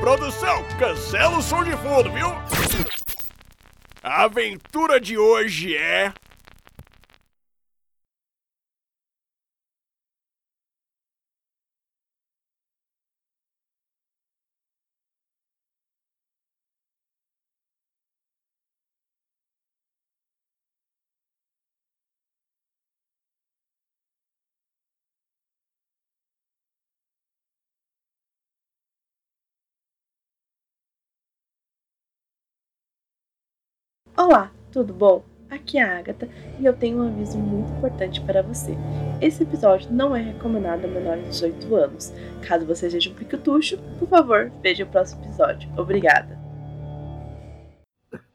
produção, cancela o som de fundo, viu? A aventura de hoje é. Tudo bom? Aqui é a Agatha e eu tenho um aviso muito importante para você. Esse episódio não é recomendado a menores de 18 anos. Caso você seja um piquetucho, por favor, veja o próximo episódio. Obrigada.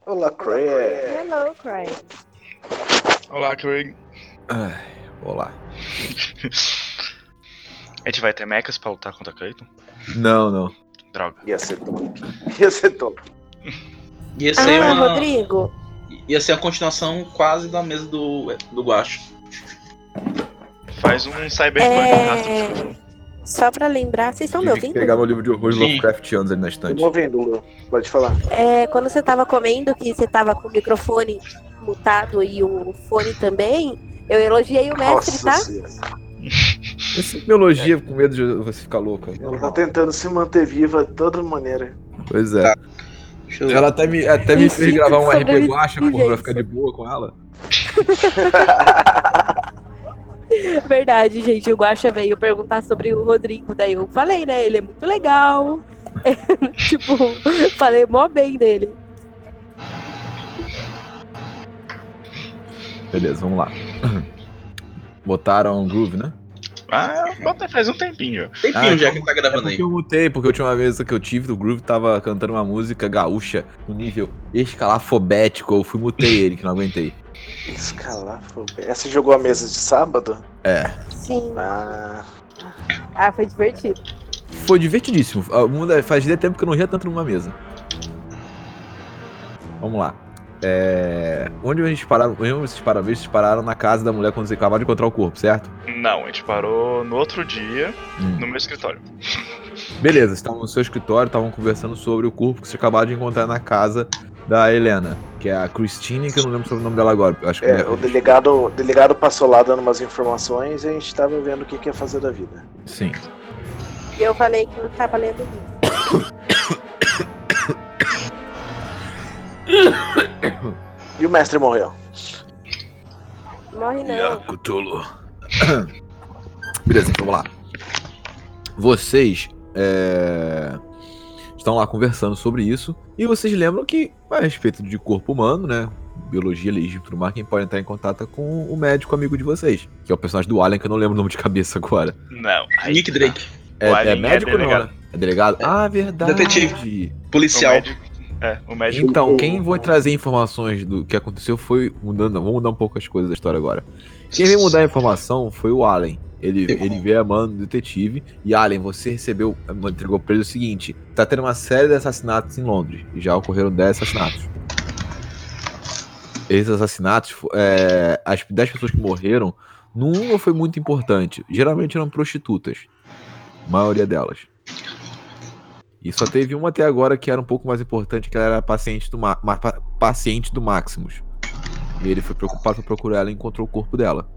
Olá, Craig. Hello, Craig. Olá, Craig. Ai, olá. A gente vai ter mechas pra lutar contra Clayton? Não, não. Droga. Ia ser top. Ia ser top. Ia ser Ah, uma. Rodrigo. Ia ser a continuação quase da mesa do, do Guacho. Faz um cyberpunk É... rápido. Só pra lembrar, vocês estão me ouvindo? pegar meu livro de horror Sim. Lovecraftianos ali na estante. Tô ouvindo, Lu. Pode falar. É, quando você tava comendo, que você tava com o microfone mutado e o fone também, eu elogiei o mestre, Nossa tá? senhora. Você me elogia com medo de você ficar louca. Ela tá tentando se manter viva de toda maneira. Pois é. Deixa eu- Ela até me, até me fez gravar um de RP Guacha, porra, pra ficar de boa com ela. Verdade, gente. O Guaxa veio perguntar sobre o Rodrigo. Daí eu falei, né? Ele é muito legal. tipo, falei mó bem dele. Beleza, vamos lá. Botaram groove, né? Ah, bota faz um tempinho. Tempinho Ah, já então- que tá É gravando aí. porque eu mutei, porque a última vez que eu tive do Groove tava cantando uma música gaúcha no nível escalafobético. Eu fui mutei ele, que não aguentei. Escalafobia. Essa jogou a mesa de sábado? É. Sim. Ah, Ah, foi divertido. Foi divertidíssimo. Ah, muda- Fazia tempo que eu não ria tanto numa mesa. Vamos lá. É... Onde a gente pararam? Onde vocês pararam? Vocês pararam na casa da mulher quando você acabava de encontrar o corpo, certo? Não, a gente parou no outro dia Hum. no meu escritório. Beleza, vocês estavam no seu escritório, estavam conversando sobre o corpo que você acabou de encontrar na casa da Helena, que é a Christine, que eu não lembro sobre o nome dela agora. Acho que é, é- o delegado, o delegado passou lá dando umas informações e a gente tava vendo o que, que ia fazer da vida. Sim. E eu falei que não tava lendo livro. E o mestre morreu. Morre não. Cthulhu. Beleza, então vamos lá. Vocês é, estão lá conversando sobre isso. E vocês lembram que, a respeito de corpo humano, né? Biologia, legítima e tudo mais, quem pode entrar em contato é com o médico amigo de vocês. Que é o personagem do Alien, que eu não lembro o nome de cabeça agora. Não. Nick. Drake, É, Alien é médico é ou não, delegado. né? É delegado? Ah, verdade. Detetive. O policial. Médico. É, o médico. Então, quem vai trazer informações do que aconteceu foi. Mudando, vamos mudar um pouco as coisas da história agora. Quem veio mudar a informação foi o Allen. Ele, Eu- ele veio a mano do detetive. E Allen, você recebeu. Entregou pra ele o seguinte: tá tendo uma série de assassinatos em Londres. E já ocorreram 10 assassinatos. Esses assassinatos, é, as 10 pessoas que morreram, nenhuma foi muito importante. Geralmente eram prostitutas. A maioria delas. E só teve uma até agora que era um pouco mais importante, que ela era paciente do, Ma ma- pa- paciente do Maximus. E ele foi preocupado pra procurar ela e encontrou o corpo dela.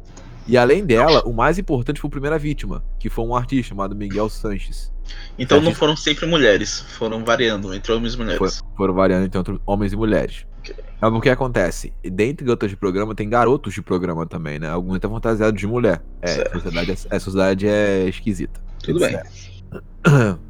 E além dela, o mais importante foi a primeira vítima, que foi um artista chamado Miguel Sanches. Então não foram sempre mulheres, foram variando entre homens e mulheres. Foram variando entre homens e mulheres. Ok. Mas o que acontece? Dentre garotas de programa, tem garotos de programa também, né? Alguns até fantasiados de mulher. É, a sociedade é, a sociedade é esquisita. Tudo bem.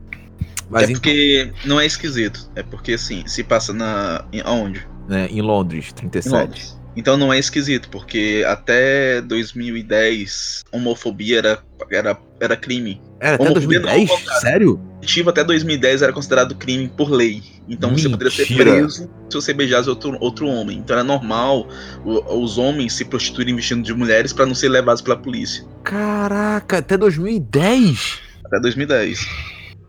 Mas é então, porque não é esquisito. É porque assim, se passa na. Em, aonde? né, em Londres, Em 37. Londres. Então não é esquisito, porque até 2010 homofobia era, era, era crime. Era até Homofobia não, 2010? ao contrário. Sério? Ativo até 2010 era considerado crime por lei. Então você poderia ser Mentira. preso se você beijasse outro, outro homem. Então era normal o- os homens se prostituírem vestindo de mulheres para não ser levados pela polícia. Caraca, até 2010? Até 2010.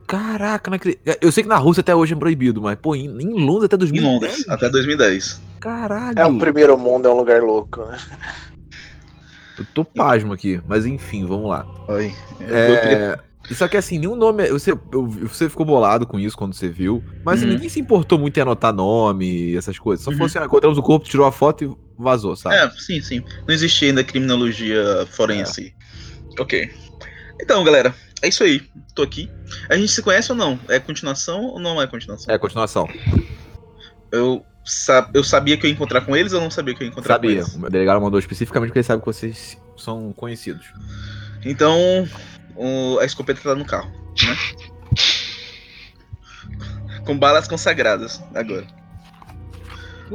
Caraca, não acredito. Eu sei que na Rússia até hoje é proibido, mas, pô, em, em Londres até Em 2010? Londres, até 2010. Caralho. É um primeiro mundo, é um lugar louco, né? Eu tô pasmo aqui, mas enfim, vamos lá. Oi. É. Só que assim, nenhum nome. Você, você ficou bolado com isso quando você viu. Mas Uhum. ninguém se importou muito em anotar nome, essas coisas. Só Uhum. fosse, ah, encontramos o corpo, tirou a foto e vazou, sabe? É, sim, sim. Não existia ainda criminologia forense. Ok. Então, galera, é isso aí. Tô aqui. A gente se conhece ou não? É continuação ou não é continuação? É, continuação. Eu, sa eu sabia que eu ia encontrar com eles ou não sabia que eu ia encontrar Sabia. com eles? O delegado mandou especificamente porque ele sabe que vocês são conhecidos. Então, o- a escopeta tá no carro, né? com balas consagradas, agora.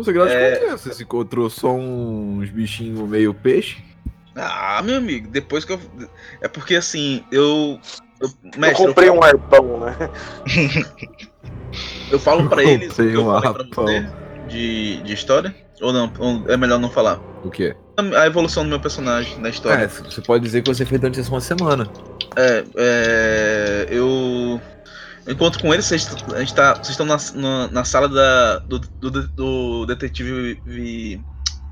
Sei grau de É. confiança. Você encontrou só uns bichinhos meio peixe. Ah, meu amigo, depois que eu. É porque assim, eu. eu Eu mestre, comprei eu, um arpão, né? eu falo pra Eu eles que comprei eu um falei pra arpão. você de, de história? Ou não? Ou é melhor não falar? O quê? A evolução do meu personagem na história. É, você pode dizer que você fez durante essa uma semana. É, é, eu eu encontro com eles, vocês, a gente tá, vocês estão na, na, na sala da, do, do, do detetive. Vi...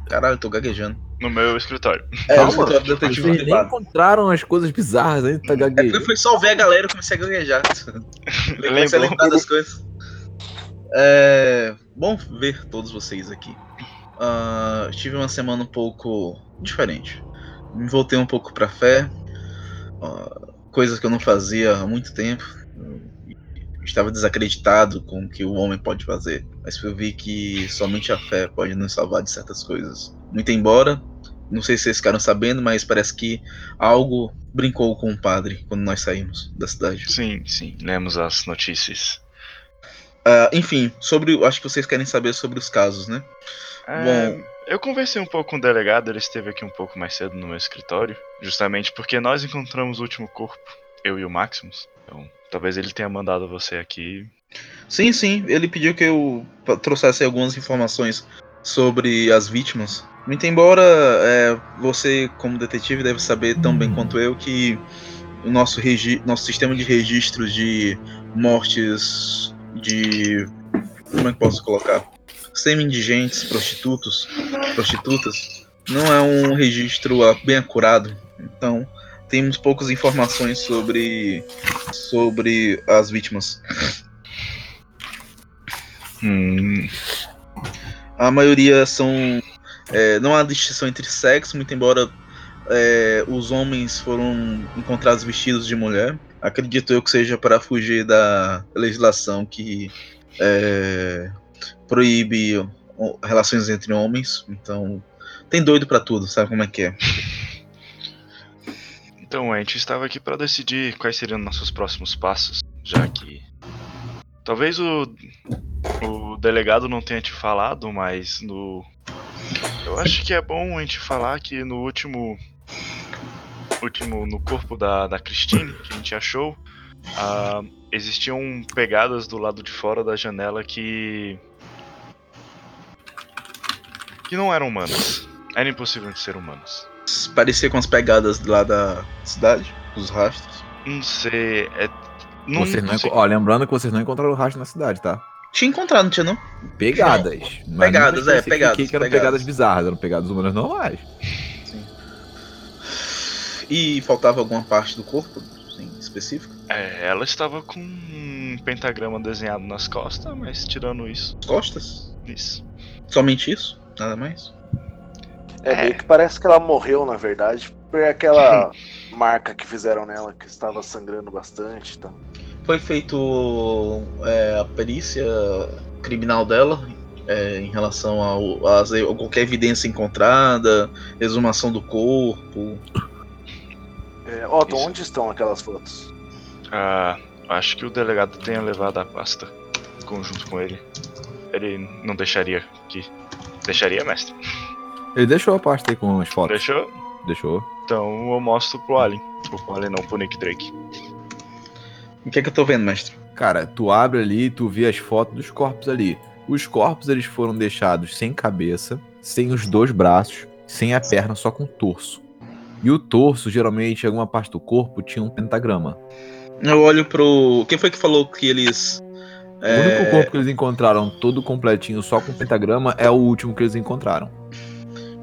Caralho, eu tô gaguejando. No meu escritório. É, Calma, o escritório Vocês nem encontraram as coisas bizarras ainda, tá É porque gaguejando. foi só ver a galera e comecei a gaguejar. Eu comecei a lembrar das coisas. É bom ver todos vocês aqui. Ah, tive uma semana um pouco diferente. Me voltei um pouco pra fé. ah, coisas que eu não fazia há muito tempo. Eu estava desacreditado com o que o homem pode fazer. Mas eu vi que somente a fé pode nos salvar de certas coisas. Muito embora, não sei se vocês ficaram sabendo, mas parece que algo brincou com o padre quando nós saímos da cidade. Sim, sim, lemos as notícias. Ah, enfim, sobre. Acho que vocês querem saber sobre os casos, né? É, Bom. eu conversei um pouco com o delegado, ele esteve aqui um pouco mais cedo no meu escritório, justamente porque nós encontramos o último corpo, eu e o Maximus. Então, talvez ele tenha mandado você aqui. Sim, sim. Ele pediu que eu trouxesse algumas informações sobre as vítimas. Muito embora é, você, como detetive, deve saber tão bem quanto eu que o nosso, nosso sistema de registros de mortes de. Como é que posso colocar? Semi-indigentes, prostitutos, prostitutas, não é um registro bem acurado. Então, temos poucas informações sobre, sobre as vítimas. Hum, A maioria são. é, não há distinção entre sexo, muito embora é, os homens foram encontrados vestidos de mulher. Acredito eu que seja para fugir da legislação que é, proíbe relações entre homens. Então, tem doido pra tudo, sabe como é que é? então, a gente estava aqui para decidir quais seriam nossos próximos passos, já que. Talvez o, o delegado não tenha te falado, mas no. Eu acho que é bom a gente falar que no último. Último. No corpo da, da Christine, que a gente achou, ah, existiam pegadas do lado de fora da janela que. que não eram humanas. Era impossível de ser humanas. Parecia com as pegadas lá da cidade, os rastros. Não sei. É, não, Vocês não sei. enco- Ó, lembrando que vocês não encontraram o rastro na cidade, tá? Tinha encontrado, não tinha não? Pegadas. Mas Pegadas, não é, pegadas, que eram pegadas. pegadas bizarras, eram pegadas humanas normais. E faltava alguma parte do corpo, em específico? É, ela estava com um pentagrama desenhado nas costas, mas tirando isso, Costas? isso. Somente isso? Nada mais? É, É. meio que parece que ela morreu, na verdade, Foi aquela marca que fizeram nela que estava sangrando bastante. Tá? Foi feito é, a perícia criminal dela é, em relação ao, a, a qualquer evidência encontrada, exumação do corpo. É, Otto, Isso. onde estão aquelas fotos? Ah, acho que o delegado tenha levado a pasta conjunto com ele. Ele não deixaria que. Deixaria, mestre? Ele deixou a pasta aí com as fotos. Deixou? Deixou. Então eu mostro pro Alien. Pro Alien não, pro Nick Drake. O que é que eu tô vendo, mestre? Cara, tu abre ali e tu vê as fotos dos corpos ali. Os corpos eles foram deixados sem cabeça, sem os dois braços, sem a perna, só com o torso. E o torso, geralmente, em alguma parte do corpo tinha um pentagrama. Eu olho pro. Quem foi que falou que eles. O é, único corpo que eles encontraram todo completinho, só com pentagrama, é o último que eles encontraram.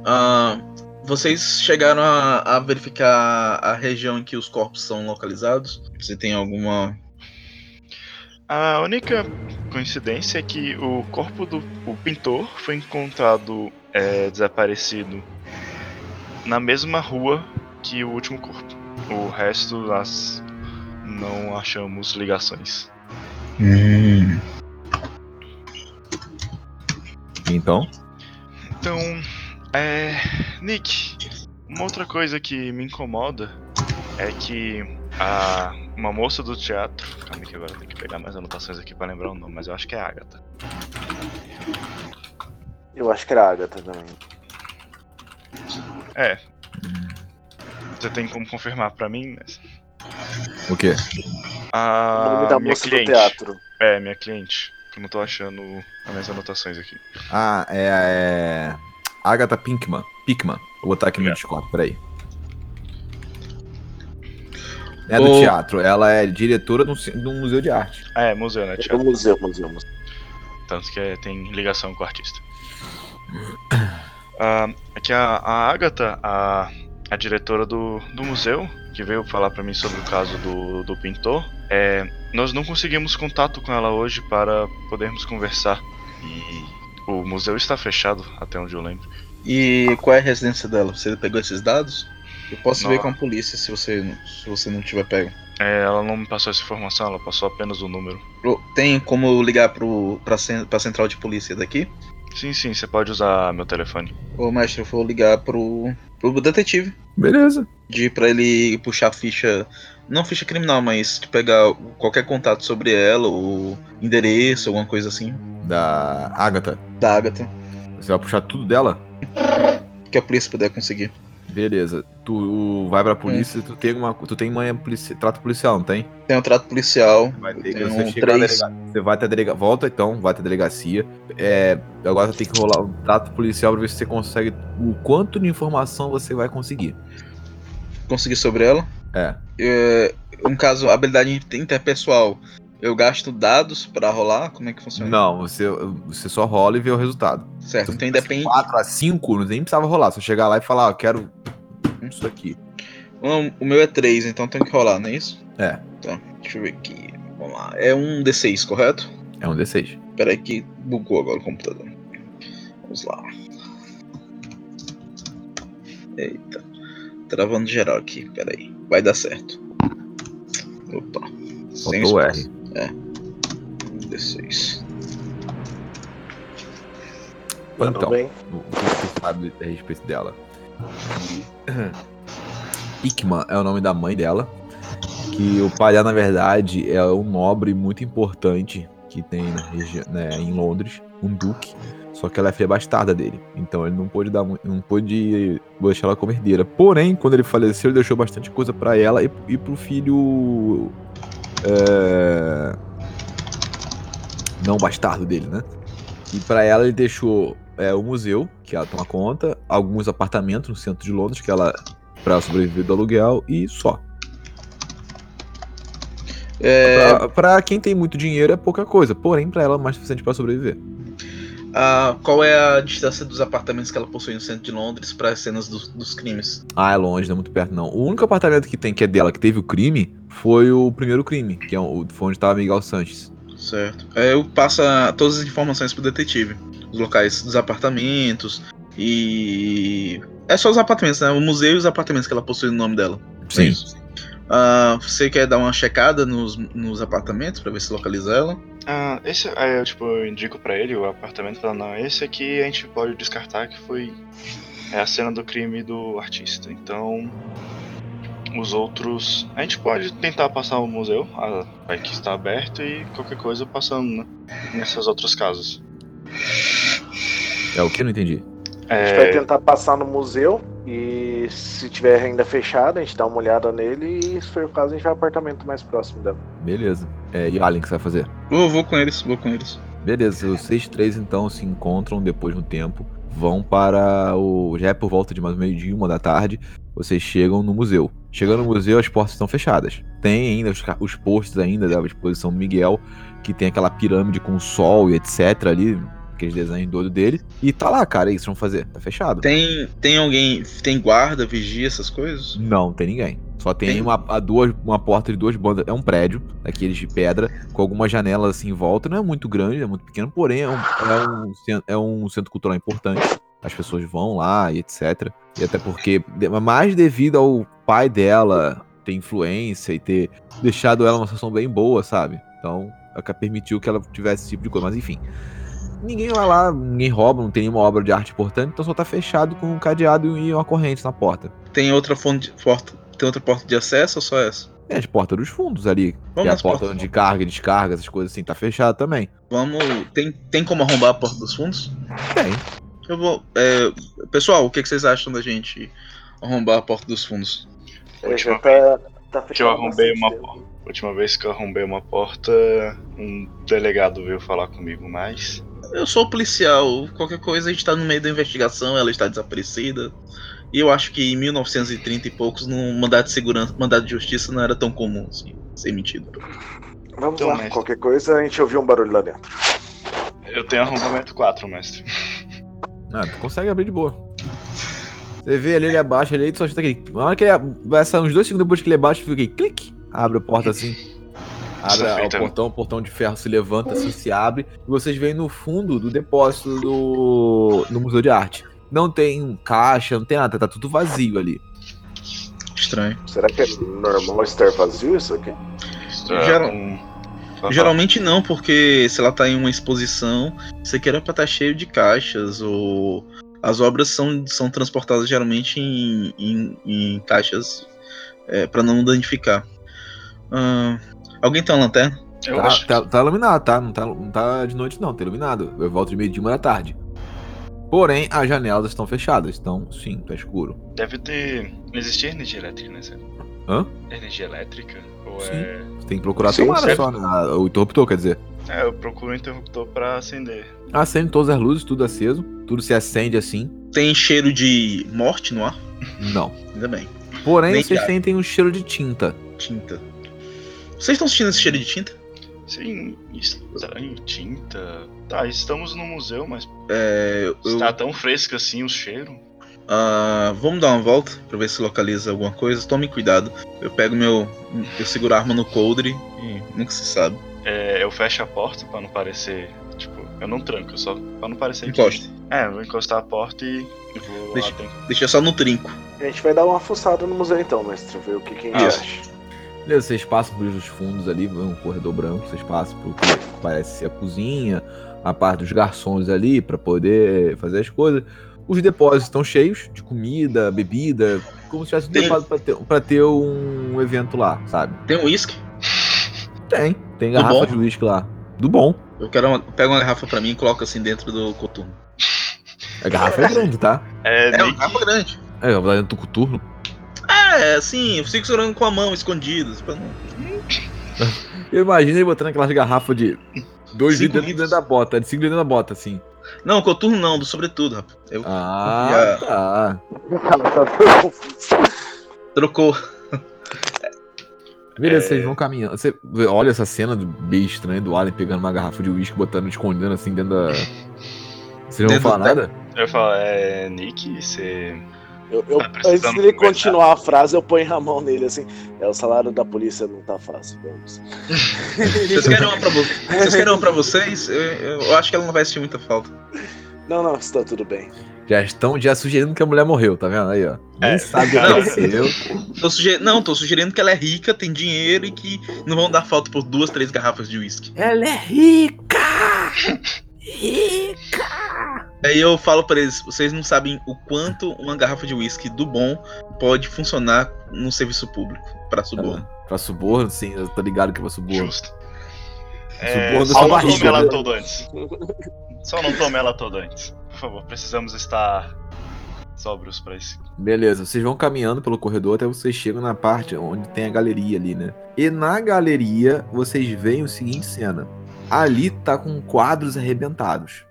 ah, vocês chegaram a, a verificar a região em que os corpos são localizados? Se tem alguma. A única coincidência é que o corpo do o pintor foi encontrado é, desaparecido na mesma rua que o último corpo. O resto nós não achamos ligações. Então, Então, é. Nick, uma outra coisa que me incomoda é que a, uma moça do teatro. Calma que agora eu tenho que pegar mais anotações aqui pra lembrar o nome, mas eu acho que é a Agatha. Eu acho que era a Agatha também. É. Você tem como confirmar pra mim? Mas... o quê? o A nome da Ah, minha moça cliente. do teatro. É, minha cliente. Que eu não tô achando as minhas anotações aqui. Ah, é. é... Agatha Pinkman. Pinkman. Vou botar aqui no É. Discord, peraí. É do Ô- teatro. Ela é diretora de um, de um museu de arte. Ah, é, museu, né? É o Teatro. museu, museu, museu. Tanto que é- tem ligação com o artista. É que a, a Agatha, a, a diretora do, do museu, que veio falar pra mim sobre o caso do, do pintor, é, nós não conseguimos contato com ela hoje para podermos conversar. E o museu está fechado, até onde eu lembro. E qual é a residência dela? Você pegou esses dados? Eu posso Não. ver com a polícia se você, não- se você não tiver pego. É, ela não me passou essa informação, ela passou apenas o número. Tem como ligar pro, pra, pra central de polícia daqui? Sim, sim, você pode usar meu telefone. Ô, mestre, eu vou ligar pro, pro detetive. Beleza. De pra ele puxar a ficha. Não ficha criminal, mas pegar qualquer contato sobre ela, ou endereço, alguma coisa assim. Da Agatha. Da Agatha. Você vai puxar tudo dela? Que a polícia puder conseguir. Beleza. Tu vai pra polícia, tu tem uma. Tu tem manhã polici... trato policial, não tem? Tem um trato policial. Vai ter Tem você um três. delega- Você vai até a delega... Volta então, vai até a delegacia. É, agora tem que rolar um trato policial pra ver se você consegue. O quanto de informação você vai conseguir. Conseguir sobre ela. É. É, um caso, habilidade interpessoal. Eu gasto dados pra rolar? Como é que funciona? Não, você, você só rola e vê o resultado. Certo, então independe. 4 a 5, nem precisava rolar. Só chegar lá e falar, ó, eu quero isso aqui. Um, o meu é 3, então tem que rolar, não é isso? É. Tá, deixa eu ver aqui. Vamos lá. É um D6, correto? É um D6. Pera aí que bugou agora o computador. Vamos lá. Eita. Travando geral aqui, pera aí. Vai dar certo. Opa. Sem. R. D6. Mandou Então, bem. o que você sabe a respeito dela? Ikman é o nome da mãe dela. Que o pai dela, na verdade, é um nobre muito importante que tem na região, né, em Londres, um duque. Só que ela é filha bastarda dele. Então ele não pôde dar não pôde deixar ela como herdeira. Porém, quando ele faleceu, ele deixou bastante coisa pra ela e, e pro filho. é, Não bastardo dele, né? E pra ela ele deixou é, o museu, que ela toma conta, alguns apartamentos no centro de Londres, que ela. pra sobreviver do aluguel, e só. É, Pra, pra quem tem muito dinheiro é pouca coisa, porém pra ela é mais suficiente pra sobreviver. A- qual é a distância dos apartamentos que ela possui no centro de Londres para as cenas dos, dos crimes? Ah, é longe, não é muito perto não. O único apartamento que tem que é dela que teve o crime foi o primeiro crime, que é o, foi onde tava Miguel Sanches. Certo. É, eu passo todas as informações pro detetive. Os locais dos apartamentos e É só os apartamentos, né? O museu e os apartamentos que ela possui no nome dela. É Sim. isso. Ah, você quer dar uma checada nos, nos apartamentos pra ver se localiza ela? Ah, esse, aí eu, tipo, eu indico pra ele o apartamento falando, não, esse aqui a gente pode descartar que foi é a cena do crime do artista. Então, os outros, a gente pode tentar passar o museu, a, que está aberto e qualquer coisa passando né, nessas outras casas. É o que? Não entendi. A gente vai É, tentar passar no museu e se tiver ainda fechado, a gente dá uma olhada nele e se for o caso, a gente vai ao apartamento mais próximo dela. Beleza. É, e o Alien, o que você vai fazer? Vou, vou com eles, vou com eles. Beleza, vocês três então se encontram depois de um tempo, vão para o. Já é por volta de mais ou menos dia, uma da tarde, vocês chegam no museu. Chegando no museu, as portas estão fechadas. Tem ainda os, os posts ainda da exposição Miguel, que tem aquela pirâmide com sol e etc ali, aqueles desenhos doidos dele. E tá lá, cara, e isso vão fazer? Tá fechado. Tem, tem alguém. Tem guarda, vigia, essas coisas? Não, tem ninguém. Só tem, Tem? Uma, a duas, uma porta de duas bandas. É um prédio, daqueles de pedra, com algumas janelas assim em volta. Não é muito grande, é muito pequeno, porém é um, é um, é um centro cultural importante. As pessoas vão lá e etc. E até porque, mais devido ao pai dela ter influência e ter deixado ela numa situação bem boa, sabe? Então, é o que permitiu que ela tivesse esse tipo de coisa. Mas enfim. Ninguém vai lá, ninguém rouba, não tem nenhuma obra de arte importante, então só tá fechado com um cadeado e uma corrente na porta. Tem outra fonte. Porta, tem outra porta de acesso ou só essa? É, as portas dos fundos ali. Vamos que é a porta de carga e descarga, essas coisas assim, tá fechada também. Vamos. Tem, tem como arrombar a porta dos fundos? Tem. Eu vou. é, pessoal, o que, que vocês acham da gente arrombar a porta dos fundos? É, Última já tá, tá que eu fechado arrombei bastante uma porta. Última vez que eu arrombei uma porta, um delegado veio falar comigo, mas. Eu sou policial, qualquer coisa a gente tá no meio da investigação, ela está desaparecida. E eu acho que em 1930 e poucos, no mandado de segurança, mandado de justiça não era tão comum assim, ser mentido. Vamos Então, lá, mestre. qualquer coisa a gente ouviu um barulho lá dentro. Eu tenho arrombamento 4, mestre. Ah, tu consegue abrir de boa. Você vê ali, ele abaixa ali, só escuta aquele. Na hora que ele vai sair uns dois segundos depois que ele abaixa, fica aquele clique. Abre a porta assim. Abre o portão, o portão de ferro se levanta assim, se abre. E vocês veem no fundo do depósito do, do Museu de Arte. Não tem caixa, não tem nada, tá tudo vazio ali. Estranho. Será que é normal estar vazio isso aqui? É, Geral- um- Só Geralmente não, porque se ela tá em uma exposição, isso aqui era pra estar cheio de caixas, ou as obras são, são transportadas geralmente em, em, em caixas é, para não danificar. Ah, alguém tem uma lanterna? Eu Tá, acho tá, tá iluminado, tá? Não, tá? não tá de noite, não, tá iluminado. Eu volto de meio-dia, uma da tarde. Porém, as janelas estão fechadas, então sim, tá escuro. deve ter. Existir energia elétrica, né? Hã? Energia elétrica? Ou Sim. é. Você tem que procurar a Sim, tomada só, né? O interruptor, quer dizer. É, eu procuro um interruptor pra acender. Acende todas as luzes, tudo aceso. Tudo se acende assim. Tem cheiro de morte no ar? Não. Ainda bem. Porém, Nem vocês sentem um cheiro de tinta. Tinta. Vocês estão sentindo esse cheiro de tinta? Sim, estranho, tinta. Tá, estamos no museu, mas É, eu, está tão fresco assim o cheiro. ah, vamos dar uma volta pra ver se localiza alguma coisa. Tome cuidado. Eu pego meu. Eu seguro a arma no coldre e nunca se sabe. É, eu fecho a porta pra não parecer. Tipo, eu não tranco, só pra não parecer que. Encosta. É, eu vou encostar a porta e e vou Deixa- lá dentro. Deixa só no trinco. A gente vai dar uma fuçada no museu então, mestre, ver o que, que a gente Ah. acha. Beleza, vocês passam por os fundos ali, um corredor branco, vocês passam por que parece ser a cozinha, a parte dos garçons ali pra poder fazer as coisas. Os depósitos estão cheios de comida, bebida, como se tivesse um Tem- depósito pra ter, pra ter um evento lá, sabe? Tem um uísque? Tem, tem Do garrafa de uísque lá. Do bom. Eu quero uma, pego uma garrafa pra mim e coloco assim dentro do coturno. A garrafa é grande, tá? É, É uma garrafa grande. É, eu vou lá dentro do coturno. É, assim, eu fico segurando com a mão, escondidas. pra não- Eu imagino ele botando aquelas garrafas de 2 Cinco litros dentro da bota, de 5 litros dentro da bota, assim. Não, coturno não, do sobretudo, rapaz. Eu Ah, Já. tá. trocou. Beleza, É. vocês vão caminhando. Você olha essa cena do bem estranha do Alien pegando uma garrafa de uísque, botando, escondendo assim dentro da. Vocês não vão falar da- nada? eu falo, é. Nick, você. Eu, eu- Tá antes dele conversar. continuar a frase, eu ponho a mão nele assim. É, o salário da polícia não tá fácil, vamos. Vocês querem uma pra, vo- vocês querem uma pra vocês? Eu, eu acho que ela não vai sentir muita falta. Não, não, está tudo bem. Já estão já sugerindo que a mulher morreu, tá vendo aí, ó? Nem É, sabe o que não. aconteceu. Tô suge- Não, tô sugerindo que ela é rica, tem dinheiro e que não vão dar falta por duas, três garrafas de uísque. Ela é rica! Rica! Aí eu falo pra eles, vocês não sabem o quanto uma garrafa de uísque do bom pode funcionar no serviço público pra suborno. Pra suborno, sim, eu tô ligado que é pra suborno. Justo. É, Suborno só da não barriga, tome ela né? toda antes. Só não tome ela toda antes. Por favor, precisamos estar sóbrios pra isso. Beleza, vocês vão caminhando pelo corredor até vocês chegam na parte onde tem a galeria ali, né? E na galeria vocês veem o seguinte cena. Ali tá com quadros arrebentados.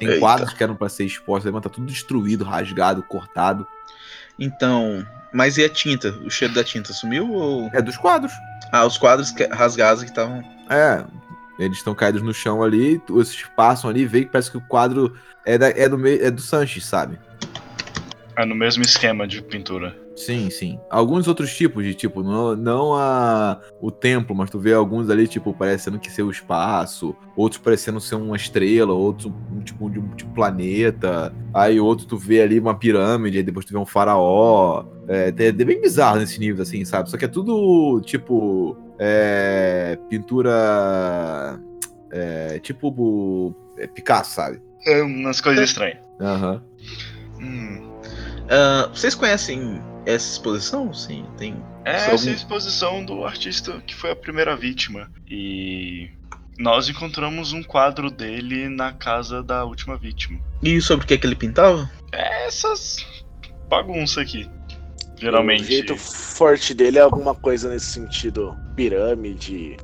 Tem Eita. quadros que eram pra ser expostos, mas tá tudo destruído, rasgado, cortado. Então, mas e a tinta? O cheiro da tinta sumiu ou. É dos quadros. Ah, os quadros que- rasgados que estavam. É, eles estão caídos no chão ali, vocês passam ali, vê que parece que o quadro é, da, é, do, é do Sanches, sabe? É no mesmo esquema de pintura. Sim, sim. Alguns outros tipos de tipo, não, não a, o templo, mas tu vê alguns ali, tipo, parecendo que ser o espaço, outros parecendo ser uma estrela, outros um tipo de um tipo planeta. Aí outro tu vê ali uma pirâmide, aí depois tu vê um faraó. É, é, é bem bizarro nesse nível, assim, sabe? Só que é tudo tipo. É, pintura. É, tipo. É, Picasso, sabe? É umas coisas estranhas. Aham. Hum. Ah, vocês conhecem essa exposição? Sim, tem. É essa algum- é a exposição do artista que foi a primeira vítima. E nós encontramos um quadro dele na casa da última vítima. E sobre o que, é que ele pintava? É essas bagunça aqui. O Geralmente. jeito forte dele é alguma coisa nesse sentido. Pirâmide.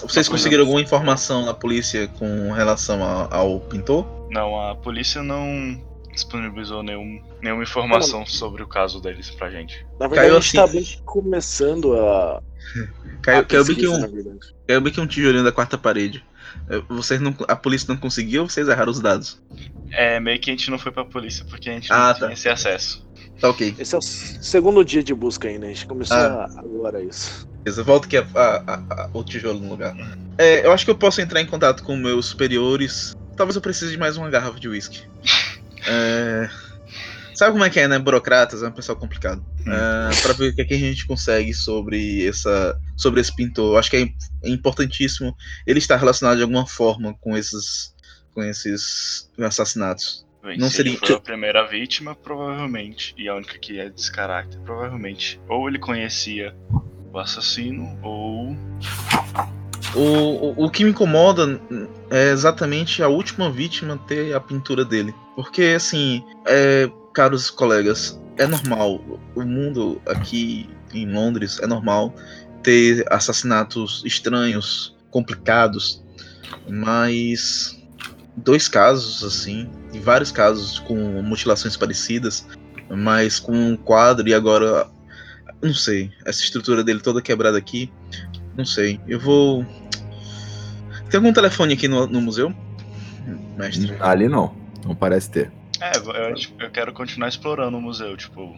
Vocês conseguiram alguma informação na polícia com relação a- ao pintor? Não, a polícia não disponibilizou nenhum, nenhuma informação sobre o caso deles pra gente. Na verdade, Caiu a gente tá assim. bem começando a. Caiu, a caiu bem que um, caiu bem que um tijolinho da quarta parede. Eh, Vocês não, a polícia não conseguiu ou vocês erraram os dados? É, meio que a gente não foi pra polícia porque a gente Ah, não tá. tinha esse acesso. Tá ok. Esse é o segundo dia de busca ainda. A gente começou Ah. a- agora isso. Beleza, volta aqui a- a- a- o tijolo no lugar. É, eu acho que eu posso entrar em contato com meus superiores. Talvez eu precise de mais uma garrafa de uísque. É, Sabe como é que é, né? Burocratas, é um pessoal complicado. É, pra ver o que, é que a gente consegue sobre, essa, sobre esse pintor. Eu acho que é, é importantíssimo ele estar relacionado de alguma forma com esses, com esses assassinatos. Bem, Não se seria- ele foi a primeira vítima, provavelmente. E a única que é desse caráter, provavelmente. Ou ele conhecia o assassino, ou. O, o, que me incomoda é exatamente a última vítima ter a pintura dele. Porque, assim, é, caros colegas, é normal. O mundo aqui em Londres é normal ter assassinatos estranhos, complicados, mas dois casos, assim, e vários casos com mutilações parecidas, mas com um quadro e agora. Não sei, essa estrutura dele toda quebrada aqui. Não sei. Eu vou. Tem algum telefone aqui no, no museu? Mestre. Ali não. Não parece ter. É, eu, eu quero continuar explorando o museu, tipo,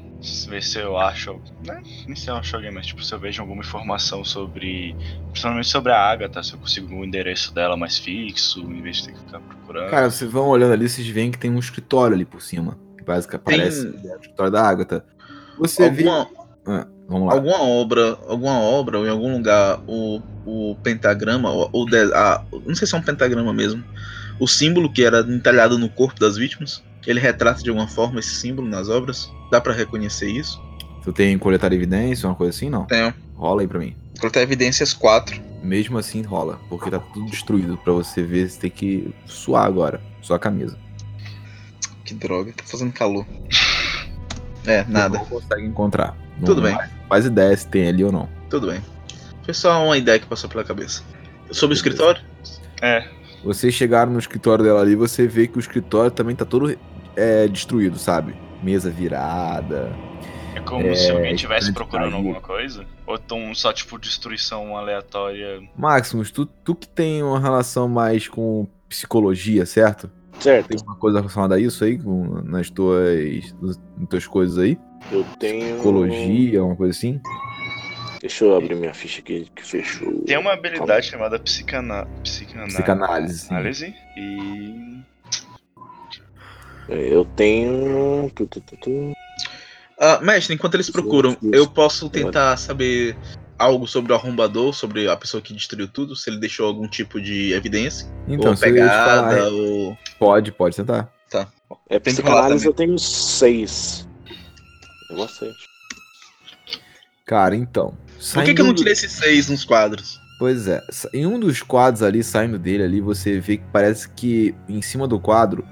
ver se eu acho. Né? Nem se eu acho alguém, mas tipo, se eu vejo alguma informação sobre. Principalmente sobre a Agatha, se eu consigo o endereço dela mais fixo, em vez de ter que ficar procurando. Cara, vocês vão olhando ali, vocês veem que tem um escritório ali por cima. Que basicamente Tem- parece é o escritório da Agatha. Você vê. alguma, Ah, vamos lá. alguma obra, alguma obra ou em algum lugar o, o pentagrama, o, o de- a- não sei se é um pentagrama mesmo, o símbolo que era entalhado no corpo das vítimas, ele retrata de alguma forma esse símbolo nas obras? Dá pra reconhecer isso? Tu tem coletar evidência, uma coisa assim? Não. Tenho. Rola aí pra mim. Coletar evidências 4. Mesmo assim rola, porque tá tudo destruído pra você ver, você tem que suar agora. Sua camisa. Que droga, tá fazendo calor. É, nada. Não consegue encontrar. Não Tudo bem. Faz ideia se tem ali ou não. Tudo bem. Foi só uma ideia que passou pela cabeça. Sobre o escritório? É, Vocês chegaram no escritório dela ali, você vê que o escritório também tá todo é, destruído, sabe? Mesa virada. é como É, se alguém estivesse procurando alguma coisa. Ou tão só, tipo, destruição aleatória. Maximus, tu, tu que tem uma relação mais com psicologia, certo? Certo. Tem uma coisa relacionada a isso aí, com, nas tuas, nas tuas coisas aí? Eu tenho. Psicologia, uma coisa assim? Deixa eu abrir minha ficha aqui que fechou. Tem uma habilidade chamada psicana... psicanálise. Psicanálise. Análise. E. Eu tenho. Ah, mestre, enquanto eles procuram, eu posso tentar saber algo sobre o arrombador, sobre a pessoa que destruiu tudo, se ele deixou algum tipo de evidência, Então, ou eu pegada, falar, ou... pode, pode tentar. É Tem que eu tenho seis. É bastante. Cara, então. Por que, que eu não saindo- tirei esses seis nos quadros? Pois é, em um dos quadros ali, saindo dele ali, você vê que parece que em cima do quadro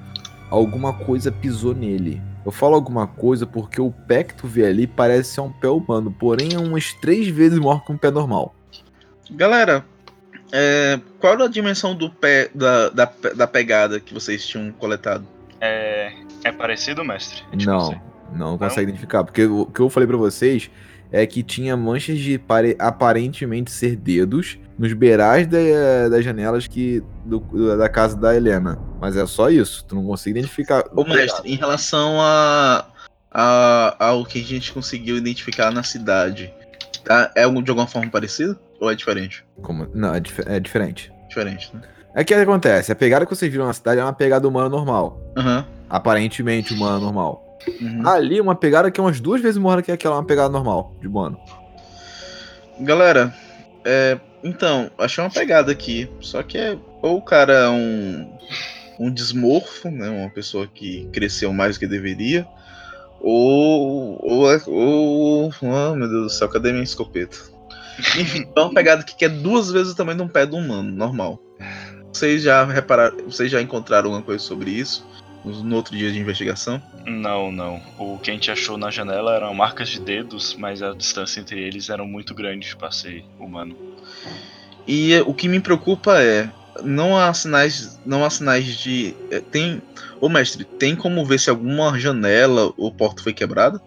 alguma coisa pisou nele. Eu falo alguma coisa porque o pé que tu vê ali parece ser um pé humano, porém é umas três vezes maior que um pé normal. Galera, é, qual era a dimensão do pé, da, da, da pegada que vocês tinham coletado? É, é parecido, mestre? É tipo Não, assim. não consegue identificar, porque o que eu falei pra vocês é que tinha manchas de pare- aparentemente ser dedos nos beirais da- das janelas que do- da casa da Helena. Mas é só isso, tu não consegue identificar. Ô mestre, em relação a, a ao que a gente conseguiu identificar na cidade, tá? é de alguma forma parecido? Ou é diferente? Como? Não, é, dif- é diferente. Diferente, né? É que o que acontece, a pegada que vocês viram na cidade é uma pegada humana normal. Aham. Aparentemente humana normal. Uhum. Ali, uma pegada que é umas duas vezes maior que aquela, uma pegada normal, de humano. Galera, é, então, achei uma pegada aqui. Só que é ou o cara é um, um desmorfo, né? Uma pessoa que cresceu mais do que deveria. Ou. Ou. é- ou oh, meu Deus do céu, cadê minha escopeta? Enfim, é uma pegada aqui que é duas vezes o tamanho de um pé do humano, normal. Vocês já repararam. Vocês já encontraram alguma coisa sobre isso? No outro dia de investigação? Não, não. O que a gente achou na janela eram marcas de dedos, mas a distância entre eles eram muito grande para ser humano. E eh, o que me preocupa é não há sinais, não há sinais de eh, tem, ô mestre, tem como ver se alguma janela ou porta foi quebrada?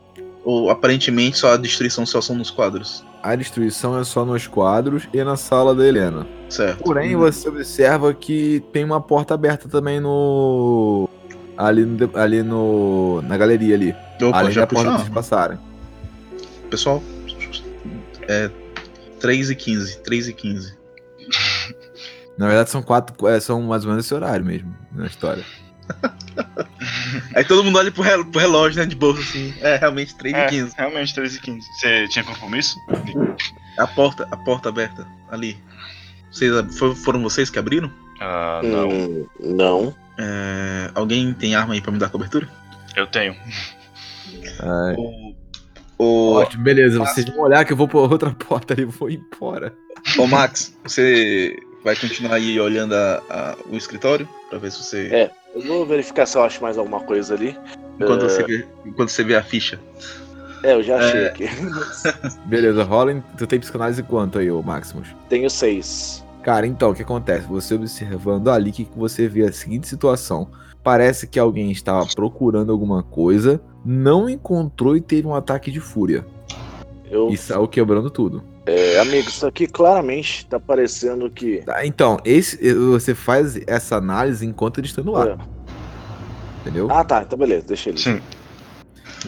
Ou aparentemente só a destruição só são nos quadros? A destruição é só nos quadros e na sala da Helena. Certo. Porém, você observa que tem uma porta aberta também no. Ali no. Ali no. Na galeria ali. Opa, além já da porta que vocês passarem. Pessoal, é 3 e 15, 3 e 15. Na verdade, são quatro. é, são mais ou menos esse horário mesmo na história. Aí todo mundo olha pro, rel- pro relógio, né, de bolsa assim. É, realmente 3 É, e 15. realmente 3 e 15. Você tinha compromisso? A porta, a porta aberta ali. Vocês, foram vocês que abriram? Ah, não. Hum, não. É, alguém tem arma aí pra me dar cobertura? Eu tenho. É, O, o, Ótimo, beleza. Vocês vão olhar que eu vou pra outra porta ali e vou embora. Ô Max, você vai continuar aí olhando a- a- o escritório pra ver se você. É. Eu vou verificar se eu acho mais alguma coisa ali. Enquanto, é. você vê, enquanto você vê a ficha. É, eu já achei É. aqui. Beleza, rola. em- Tu tem psicanálise quanto aí, ô Maximus? Tenho seis. Cara, então, o que acontece? Você observando ali, que que você vê a seguinte situação. Parece que alguém estava procurando alguma coisa, não encontrou e teve um ataque de fúria. Eu, E saiu quebrando tudo. é, amigo, isso aqui claramente tá parecendo que. Tá, então, esse, você faz essa análise enquanto eles estão no ar, É. entendeu? Ah, tá. Então beleza, deixa ele. Sim.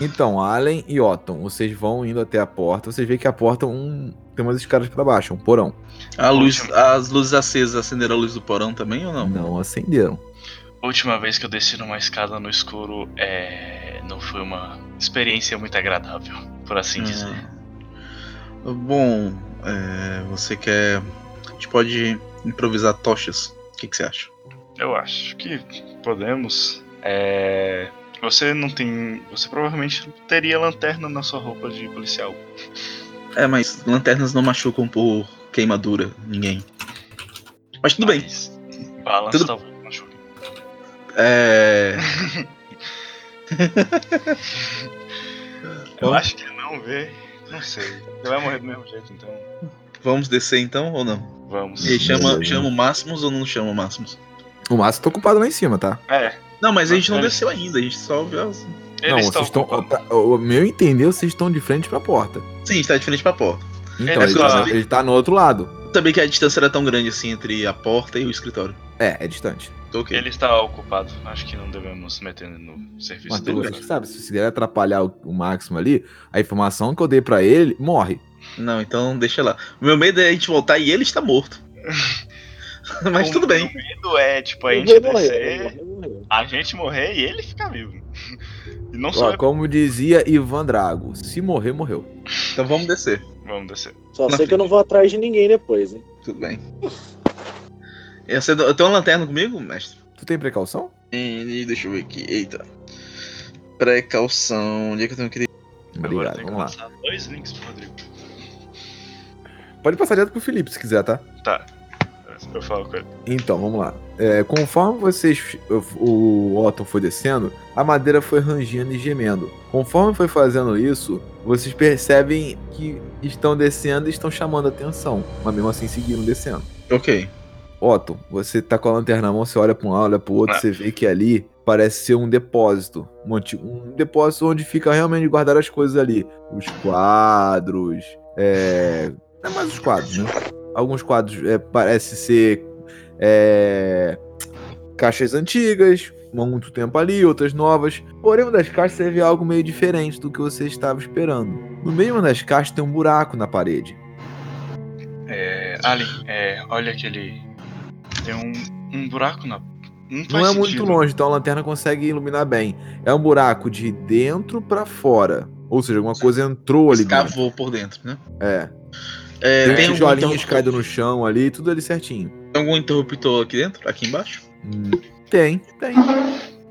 Então, Allen e Otton, vocês vão indo até a porta, vocês veem que a porta um, tem umas escadas pra baixo, um porão. A luz, as luzes acesas acenderam a luz do porão também ou não? Não acenderam. A última vez que eu desci numa escada no escuro, é... não foi uma experiência muito agradável, por assim dizer. Hum. Bom, é, você quer. A gente pode improvisar tochas. O que, que você acha? Eu acho que podemos. É... Você não tem. Você provavelmente teria lanterna na sua roupa de policial. É, mas lanternas não machucam por queimadura ninguém. Mas tudo bem. Mas Balas Tudo- talvez machuquem. É. Eu acho que não vê. Não sei. Você vai morrer do mesmo jeito, então. Vamos descer então ou não? Vamos. E chama, chama o Máximos ou não chama o Máximos? O Márcio tá ocupado lá em cima, tá? É. Não, mas a gente não desceu ainda, a gente só viu as. Eles não, estão vocês estão. O meu entender, vocês estão de frente pra porta. Sim, está de frente pra porta. Então, É ele, tá, ele tá no outro lado. Também que a distância era tão grande assim entre a porta e o escritório. É, é distante. Tô ok. Ele está ocupado. Acho que não devemos meter no serviço Mas dele. que sabe, se você quiser atrapalhar o, o máximo ali, a informação que eu dei pra ele morre. Não, então deixa lá. O meu medo é a gente voltar e ele está morto. mas O tudo bem. meu medo é, tipo, a gente descer. a gente morrer e ele ficar vivo. E não só Ó, como dizia Ivan Drago, se morrer, morreu. Então vamos descer. Vamos descer. Só Na sei que eu não vou atrás de ninguém depois, hein? Tudo bem. Eu sei- eu tenho uma lanterna comigo, mestre? Tu tem precaução? E, deixa eu ver aqui. Eita. Precaução. Onde é que eu tenho que Obrigado, vamos lá. dois links pro Rodrigo. Pode passar direto pro Felipe se quiser, tá? Tá. Eu falo com ele. Então, vamos lá. É, conforme vocês. O Otton foi descendo, a madeira foi rangendo e gemendo. Conforme foi fazendo isso, vocês percebem que estão descendo e estão chamando a atenção. Mas mesmo assim seguiram descendo. Ok. Otton, você tá com a lanterna na mão, você olha pra um lado, olha pro outro, Ah. você vê que ali parece ser um depósito. Um, antigo- um depósito onde fica realmente guardar as coisas ali. Os quadros. É. Não é mais os quadros, né? Alguns quadros é, parece ser. É, caixas antigas, há muito tempo ali, outras novas. Porém, uma das caixas vê algo meio diferente do que você estava esperando. No meio das caixas tem um buraco na parede. É, Ali, é, olha aquele. Tem um, um buraco na. Não, Não é muito sentido. longe, então a lanterna consegue iluminar bem. É um buraco de dentro pra fora. Ou seja, alguma coisa entrou ali dentro. Escavou por dentro, né? É. É, Tem, tem, algum tijolinhos caídos no chão ali, tudo ali certinho. tem algum interruptor aqui dentro? Aqui embaixo? Hum, tem, tem.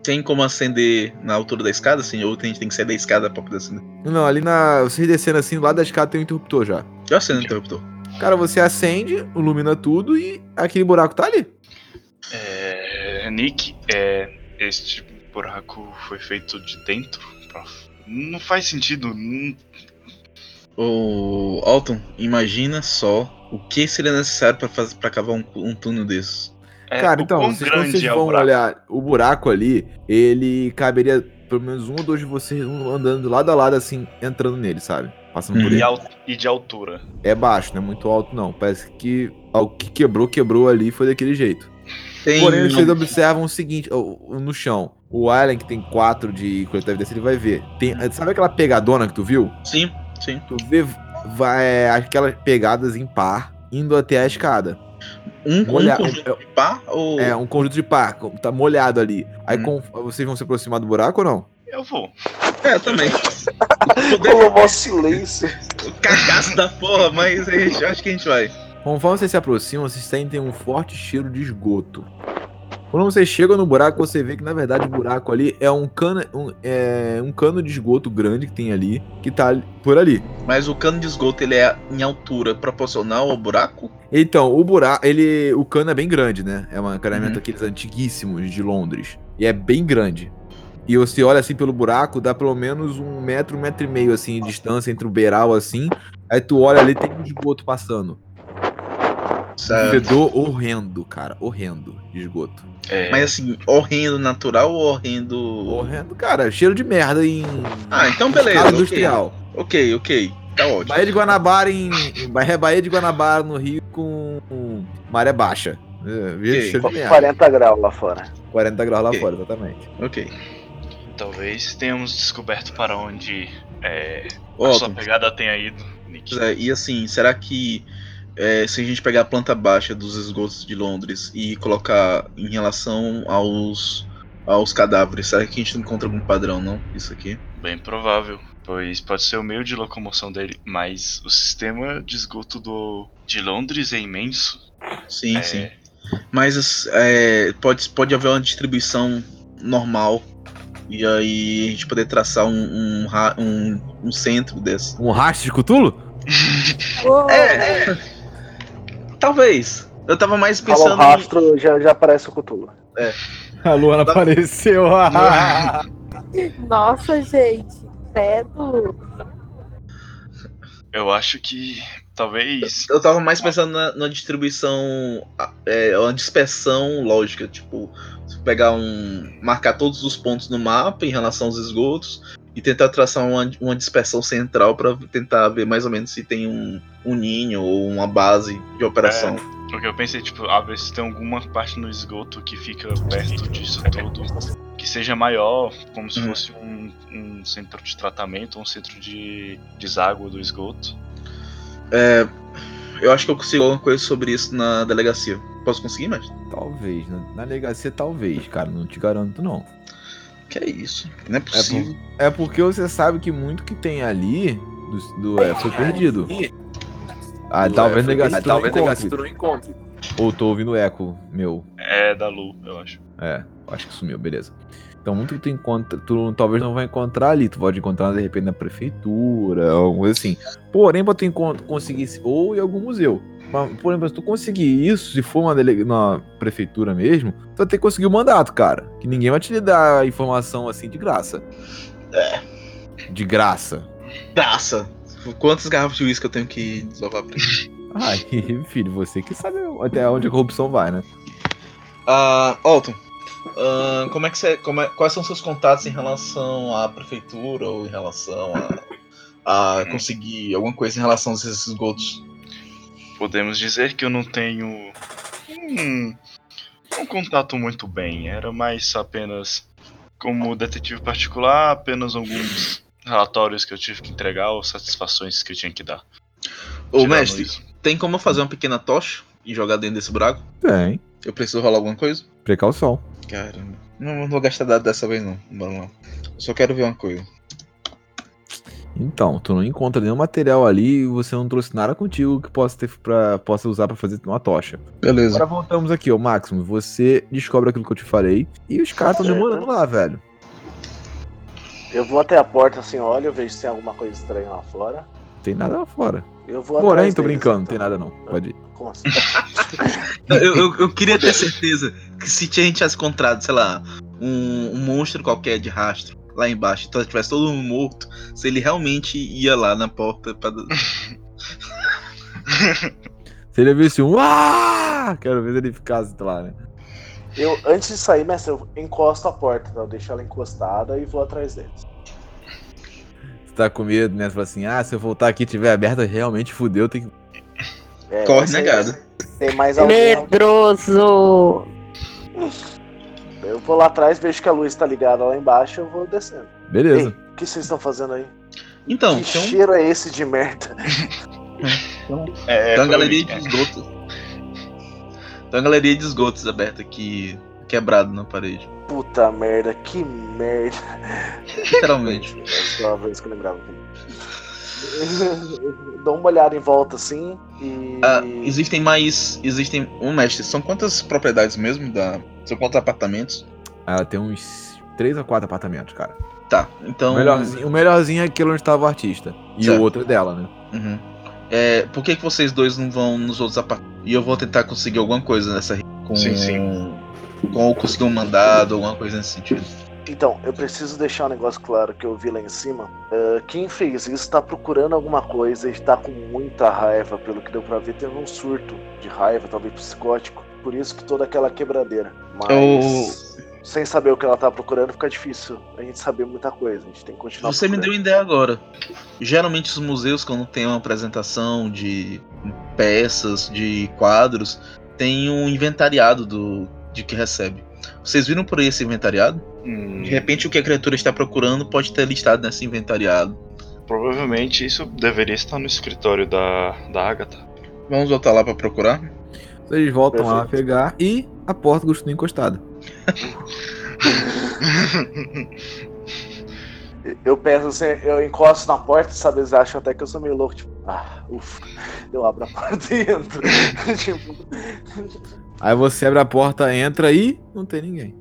Tem como acender na altura da escada, assim? Ou a gente tem que sair da escada pra poder acender? Não, ali na. Vocês descendo assim, do lado da escada tem um interruptor já. Já acendo o interruptor. Cara, você acende, ilumina tudo e aquele buraco tá ali. É, Nick, é, este buraco foi feito de dentro. Não faz sentido. não- Ô, Alton, imagina só o que seria necessário pra, fazer, pra cavar um, um túnel desses. É, Cara, o então, vocês, vocês é o vão buraco? olhar o buraco ali, ele caberia pelo menos um ou dois de vocês andando lado a lado, assim, entrando nele, sabe? Passando por Uhum. ele. E, e de altura. É baixo, não é muito alto, não. Parece que o que quebrou, quebrou ali foi daquele jeito. Tem Porém, vocês observam o seguinte: o- o- no chão, o Alien, que tem 4 de coletividade, ele vai ver. Tem, sabe aquela pegadona que tu viu? Sim, sim. Tu vê vai, aquelas pegadas em par indo até a escada. Um, Molha- um conjunto de pá ou. É, um conjunto de par, tá molhado ali. Aí Hum. com- vocês vão se aproximar do buraco ou não? Eu vou. É, também. Colou mó silêncio. O cagaço da porra, mas gente, acho que a gente vai. Conforme vocês se aproximam, vocês sentem um forte cheiro de esgoto. Quando vocês chegam no buraco, você vê que na verdade o buraco ali é um cano, um, é, um cano de esgoto grande que tem ali, que tá por ali. Mas o cano de esgoto ele é em altura proporcional ao buraco? Então, o buraco, ele. O cano é bem grande, né? É um encanamento Uhum. aqueles antiguíssimos de Londres. E é bem grande. E você olha assim pelo buraco, dá pelo menos um metro, um metro e meio assim de distância entre o beiral assim. Aí tu olha ali, tem um esgoto passando. Um fedor horrendo, cara. Horrendo de esgoto. É, Mas assim, horrendo natural ou horrendo. Horrendo, cara. Cheiro de merda em. Ah, então beleza. ok. industrial. Ok, ok. Tá ótimo. Baía de Guanabara em. em Baía, de Guanabara no Rio com, com maré baixa. É, veja Ok. cheiro de merda. 40 graus lá fora. 40 graus lá Ok. fora, exatamente. Ok. talvez tenhamos descoberto para onde é, a sua pegada tenha ido, Nick. É, e assim, será que é, se a gente pegar a planta baixa dos esgotos de Londres e colocar em relação aos, aos cadáveres, será que a gente não encontra algum padrão, não? Isso aqui? Bem provável, pois pode ser o meio de locomoção dele, mas o sistema de esgoto do, de Londres é imenso. Sim, É, sim. Mas é, pode, pode haver uma distribuição normal. E aí a gente poder traçar um, um, um, um centro desse. Um rastro de Cthulhu? Uou, É, Talvez. Eu tava mais Fala o pensando. em- rastro, já, já aparece o Cthulhu. A Luana apareceu. Nossa, gente. Credo. Eu acho que talvez. Eu tava mais pensando na, na distribuição, é, uma dispersão lógica, tipo, pegar um. marcar todos os pontos no mapa em relação aos esgotos e tentar traçar uma, uma dispersão central pra tentar ver mais ou menos se tem um, um ninho ou uma base de operação. Porque eu pensei, tipo, ah, ver se tem alguma parte no esgoto que fica perto disso tudo. Que seja maior, como se Hum. fosse um, um centro de tratamento, um centro de deságua do esgoto. Eu acho que eu consigo alguma coisa sobre isso na delegacia. Posso conseguir, mestre? Talvez, na, na delegacia talvez, cara, não te garanto não. Que é isso? Não é possível. É porque você sabe que muito que tem ali do, do- é, foi perdido. Ah, talvez delegacia tu não encontre. não encontre. Ou tô ouvindo eco meu. É da Lu, eu acho. É, acho que sumiu, beleza. Então, muito que tu encontra, tu talvez não vai encontrar ali, tu pode encontrar de repente na prefeitura, alguma coisa assim. Porém, pra tu conseguir, ou em algum museu. Mas, porém, pra tu conseguir isso, se for uma dele- na prefeitura mesmo, tu vai ter que conseguir o mandato, cara. Que ninguém vai te dar informação assim de graça. É. De graça. Graça! Quantas garrafas de uísque eu tenho que desovar pra Ai, filho, você que sabe até onde a corrupção vai, né? Ah, Alton, ah, como é que você, como é- quais são seus contatos em relação à prefeitura ou em relação a, a conseguir alguma coisa em relação a esses esgotos? Podemos dizer que eu não tenho um, um contato muito bem. Era mais apenas como detetive particular, apenas alguns relatórios que eu tive que entregar ou satisfações que eu tinha que dar. Ô Tirando mestre, isso. tem como eu fazer uma pequena tocha e jogar dentro desse buraco? Tem. Eu preciso rolar alguma coisa? Precaução. Caramba. Não, não vou gastar dado dessa vez não. Vamos lá. Eu só quero ver uma coisa. Então, tu não encontra nenhum material ali e você não trouxe nada contigo que possa, ter pra, possa usar pra fazer uma tocha. Beleza. Agora voltamos aqui, ó, Máximo. Você descobre aquilo que eu te falei e os caras estão Certo. demorando lá, velho. Eu vou até a porta assim, olho, eu vejo se tem alguma coisa estranha lá fora. Tem nada lá fora. Eu vou Porém, tô brincando, não então. tem nada não. Pode ir. Como assim? Eu, eu, eu queria ter certeza que se a gente tivesse encontrado, sei lá, um, um monstro qualquer de rastro lá embaixo, então tivesse todo mundo morto, se ele realmente ia lá na porta pra. Se ele visse um. Ah! Quero ver se ele ficasse lá, né? Eu, antes de sair, mestre, eu encosto a porta, tá? eu deixo ela encostada e vou atrás deles. Você tá com medo, né? Você fala assim: ah, se eu voltar aqui e tiver aberta, realmente fudeu, tem que. É, Corre negado. Tem mais alguém. Medroso! Eu vou lá atrás, vejo que a luz tá ligada lá embaixo, eu vou descendo. Ei, Beleza. o que vocês estão fazendo aí? Então, que um- cheiro é esse de merda? É, tem uma foi- galeria de esgotos. Tem uma galeria de esgotos aberta aqui, quebrado na parede. Puta merda, que merda. Literalmente. É uma vez que eu lembrava. Dou uma olhada em volta assim e. Ah, existem mais. Existem. Um mestre, são quantas propriedades mesmo? Da, são quantos apartamentos? Ela tem uns 3 a 4 apartamentos, cara. Tá, então. O, melhorzinho, o melhorzinho é aquele onde tava o artista. E Certo. o outro é dela, né? Uhum. É, por que, que vocês dois não vão nos outros apartamentos? E eu vou tentar conseguir alguma coisa nessa com, Sim, sim. Com conseguir um mandado, alguma coisa nesse sentido. Então, eu preciso deixar um negócio claro que eu vi lá em cima. Ah, quem fez isso tá procurando alguma coisa e tá com muita raiva, pelo que deu pra ver, teve um surto de raiva, talvez psicótico. Por isso que toda aquela quebradeira. Mas sem saber o que ela tá procurando, fica difícil a gente saber muita coisa. A gente tem que continuar Você me deu procurando. uma ideia agora. Geralmente os museus, quando tem uma apresentação de peças, de quadros, tem um inventariado do, de que recebe. Vocês viram por aí esse inventariado? Hum, De repente o que a criatura está procurando pode ter listado nesse inventariado. provavelmente isso deveria estar no escritório da, da Agatha. Vamos voltar lá para procurar? Vocês voltam lá a Perfeito. pegar e a porta continua encostada. Eu penso assim, eu encosto na porta, sabe? Eles acham até que eu sou meio louco, tipo, ah, ufa. Eu abro a porta e entro. tipo, Aí você abre a porta, entra e não tem ninguém.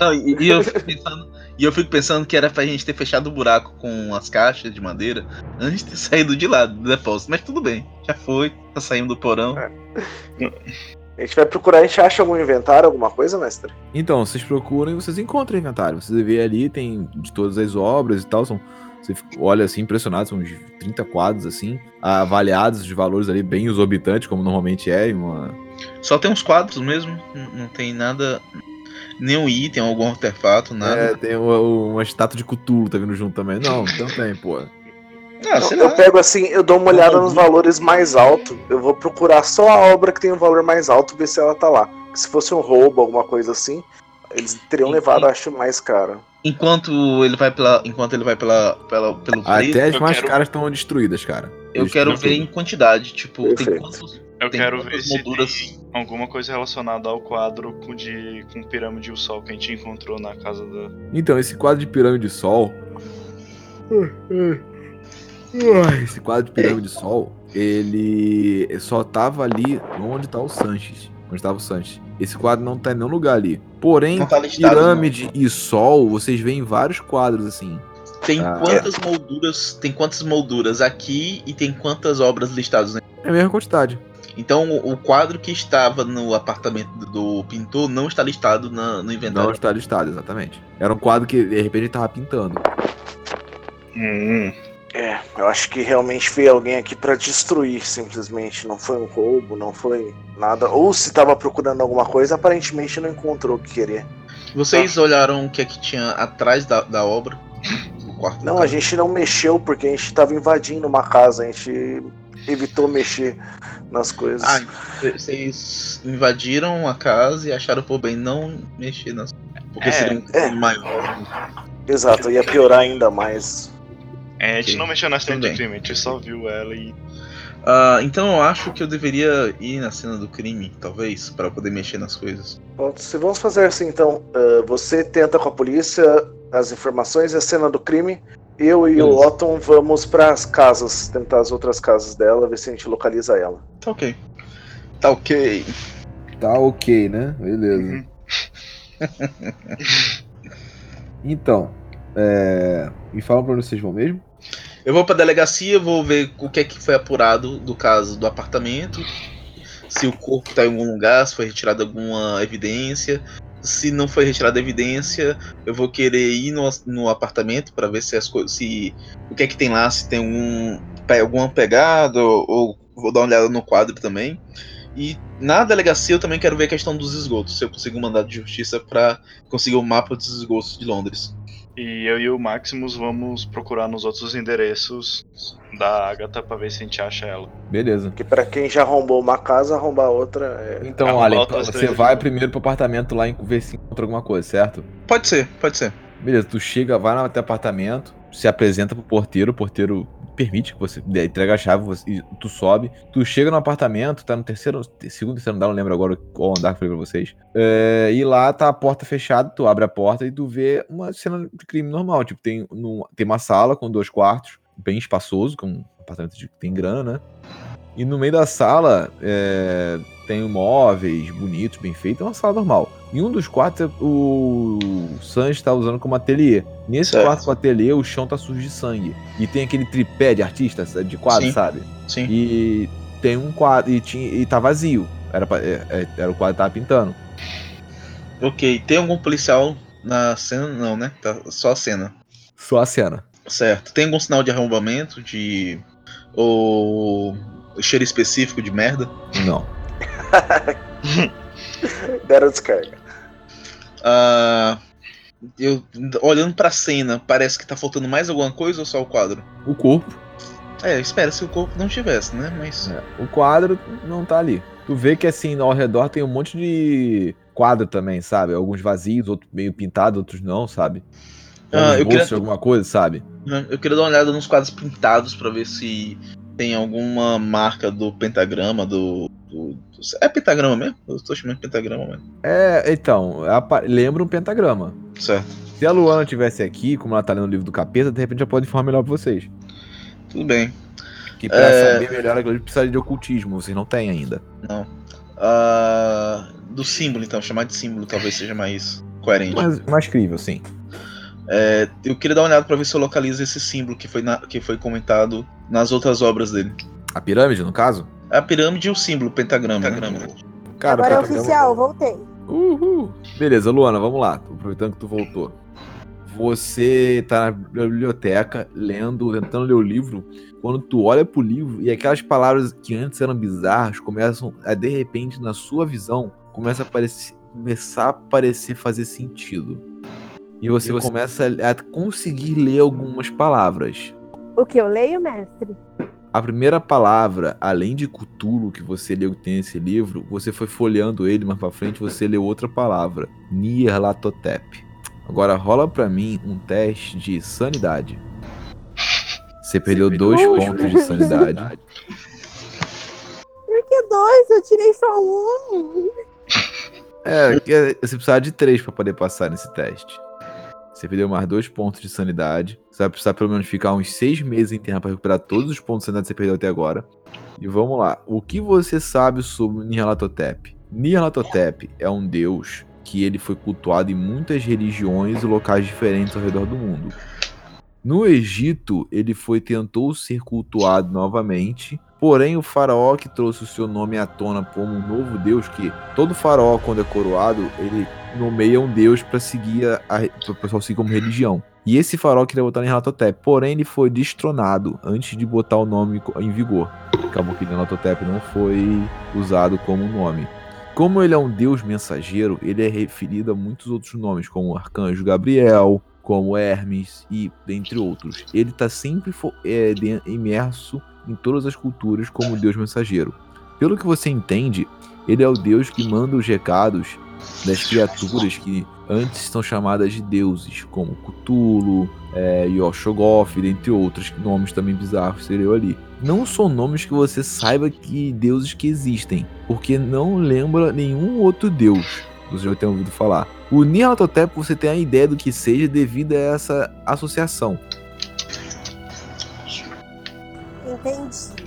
Não, e, e eu fico pensando, e eu fico pensando que era pra gente ter fechado o buraco com as caixas de madeira antes de ter saído de lá do depósito. Mas tudo bem, já foi, tá saindo do porão. a gente vai procurar, a gente acha algum inventário, alguma coisa, mestre? Então, vocês procuram e vocês encontram inventário. Você vê ali, tem de todas as obras e tal. São, você fica- olha assim, impressionado, são uns 30 quadros assim, avaliados de valores ali bem exorbitantes, como normalmente é. Uma... Só tem uns quadros mesmo, não tem nada. Nenhum item, algum artefato, nada. É, tem uma, uma estátua de Cthulhu tá vindo junto também. Não, não tem, pô. Ah, eu lá. pego assim, eu dou uma olhada nos valores mais altos. Eu vou procurar só a obra que tem o valor mais alto, ver se ela tá lá. Se fosse um roubo, alguma coisa assim, Eles teriam E- levado, acho, mais caro. Enquanto ele vai pela. Enquanto ele vai pela, pela, pelo preço, Até as eu mais quero- caras estão destruídas, cara. eu Eles quero ver em quantidade. Tipo, tem Perfeito. quantos. Eu Tem quero ver se molduras? tem alguma coisa relacionada ao quadro com, de, com pirâmide e o sol que a gente encontrou na casa da. Então, esse quadro de pirâmide de sol. Esse quadro de pirâmide de sol, ele só tava ali onde tá o Sanches. Onde tava o Sanches. Esse quadro não tá em nenhum lugar ali. Porém, Não tá listado, pirâmide e sol, vocês veem vários quadros assim. Tem Ah. quantas molduras. Tem quantas molduras aqui e tem quantas obras listadas, né? É a mesma quantidade. Então o quadro que estava no apartamento do pintor não está listado na- no Não inventário. está listado, exatamente. Era um quadro que de repente ele tava pintando. Hum, É, eu acho que realmente veio alguém aqui pra destruir, simplesmente. Não foi um roubo, não foi nada. Ou se tava procurando alguma coisa, aparentemente não encontrou o que queria. Vocês olharam o que é que tinha atrás da, da obra? No quarto do Não, a gente não mexeu porque a gente tava invadindo uma casa, a gente evitou mexer nas coisas. Ah, vocês invadiram a casa e acharam por bem não mexer nas. Porque É, seria um é. crime maior. Exato, ia piorar ainda mais. é, a gente Ok. não mexeu na cena de bem. crime, a gente só viu ela e. Ah, então eu acho que eu deveria ir na cena do crime, talvez, para poder mexer nas coisas. Bom, se vamos fazer assim então, ah, você tenta com a polícia as informações e a cena do crime. Eu e o Beleza. Otton vamos para as casas, tentar as outras casas dela, ver se a gente localiza ela. Tá ok. Tá ok. Tá ok, né? Beleza. Uhum. Então, é... me falam pra onde vocês vão mesmo? Eu vou pra delegacia, vou ver o que é que foi apurado do caso do apartamento. Se o corpo tá em algum lugar, se foi retirada alguma evidência. Se não foi retirada evidência, eu vou querer ir no, no apartamento para ver se as coisas. se o que é que tem lá, se tem pe- alguma pegada, ou, ou vou dar uma olhada no quadro também. E na delegacia eu também quero ver a questão dos esgotos, se eu consigo mandar de justiça para conseguir o mapa dos esgotos de Londres. E eu e o Maximus vamos procurar nos outros endereços da Agatha pra ver se a gente acha ela. Beleza. Que para quem já arrombou uma casa, arrombar outra é. Então, outras você vai primeiro pro apartamento lá e ver se encontra alguma coisa, certo? Pode ser, pode ser. Beleza, tu chega, vai até o apartamento, se apresenta pro porteiro, o porteiro permite que você entrega a chave, você, tu sobe, tu chega no apartamento, tá no terceiro, segundo, terceiro andar, não lembro agora qual andar que eu falei pra vocês, é, e lá tá a porta fechada, tu abre a porta e tu vê uma cena de crime normal, tipo, tem, num- tem uma sala com dois quartos, bem espaçoso, com um apartamento de, tem grana, né? E no meio da sala é, tem móveis bonitos, bem feitos, é uma sala normal. Em um dos quartos o Sanji está usando como ateliê. Nesse Certo. quarto com ateliê, o chão tá sujo de sangue. E tem aquele tripé de artista, sabe, de quadro, Sim. sabe? Sim. E tem um quadro, e, tinha, e tá vazio. Era, pra- é- é- era o quadro que tava pintando. Ok, tem algum policial na cena? Não, né? Tá só a cena. Só a cena. Certo. Tem algum sinal de arrombamento, de. ou cheiro específico de merda? Não. Deram descarga. Ah, eu olhando pra cena, parece que tá faltando mais alguma coisa ou só o quadro? O corpo. É, espera se o corpo não tivesse, né? Mas. É, o quadro não tá ali. Tu vê que assim, ao redor tem um monte de quadro também, sabe? Alguns vazios, outros meio pintados, outros não, sabe? Ah, eu queria- alguma coisa, sabe? Eu queria dar uma olhada nos quadros pintados pra ver se tem alguma marca do pentagrama, do. do- do- É pentagrama mesmo? Eu tô chamando de pentagrama mesmo. É, então, lembra um pentagrama. Certo. Se a Luana tivesse aqui, como ela tá lendo o livro do capeta, de repente já pode informar melhor pra vocês. Tudo bem. Que pra É. saber melhor aquilo precisa de ocultismo, vocês não têm ainda. Não. Ah, do símbolo, então. Chamar de símbolo talvez seja mais coerente. Mas mais crível, sim. É, eu queria dar uma olhada pra ver se eu localizo esse símbolo que foi, na- que foi comentado nas outras obras dele. A pirâmide, no caso? A pirâmide e o símbolo, o pentagrama. né? Cara, Agora é pentagrama- oficial, voltei. Uhul. Beleza, Luana, vamos lá. Tô Aproveitando que tu voltou. Você tá na biblioteca, lendo, tentando ler o livro. Quando tu olha pro livro e aquelas palavras que antes eram bizarras começam a, de repente, na sua visão, começa a parecer, começar a parecer fazer sentido. E você, começa a conseguir ler algumas palavras. O que eu leio, mestre? a primeira palavra, além de Cthulhu, que você leu que tem esse livro, você foi folheando ele mais pra frente, você leu outra palavra, Nyarlathotep. Agora rola pra mim um teste de sanidade. Você perdeu dois pontos de sanidade. Por que dois? Eu tirei só um. É, é- você precisava de três pra poder passar nesse teste. Você perdeu mais dois pontos de sanidade. Você vai precisar pelo menos ficar uns seis meses em terra pra recuperar todos os pontos que você perdeu até agora. E vamos lá. O que você sabe sobre Nyarlathotep? Nyarlathotep é um deus que ele foi cultuado em muitas religiões e locais diferentes ao redor do mundo. No Egito, ele foi tentou ser cultuado novamente, porém o faraó que trouxe o seu nome à tona como um novo deus, que todo faraó quando é coroado, ele nomeia um deus para seguir a, a para pessoal seguir como religião. E esse faraó queria botar em Nyarlathotep, porém ele foi destronado antes de botar o nome em vigor. Acabou que Nyarlathotep não foi usado como nome. Como ele é um deus mensageiro, ele é referido a muitos outros nomes, como Arcanjo Gabriel, como Hermes e dentre outros. Ele está sempre é, imerso em todas as culturas como deus mensageiro. Pelo que você entende, ele é o deus que manda os recados das criaturas que antes são chamadas de deuses, como Cthulhu, é, Yoshogoth, dentre outros nomes também bizarros seriam ali. Não são nomes que você saiba que deuses que existem, porque não lembra nenhum outro deus. Você já tem ouvido falar. O Nyarlathotep você tem a ideia do que seja devido a essa associação. Entendi.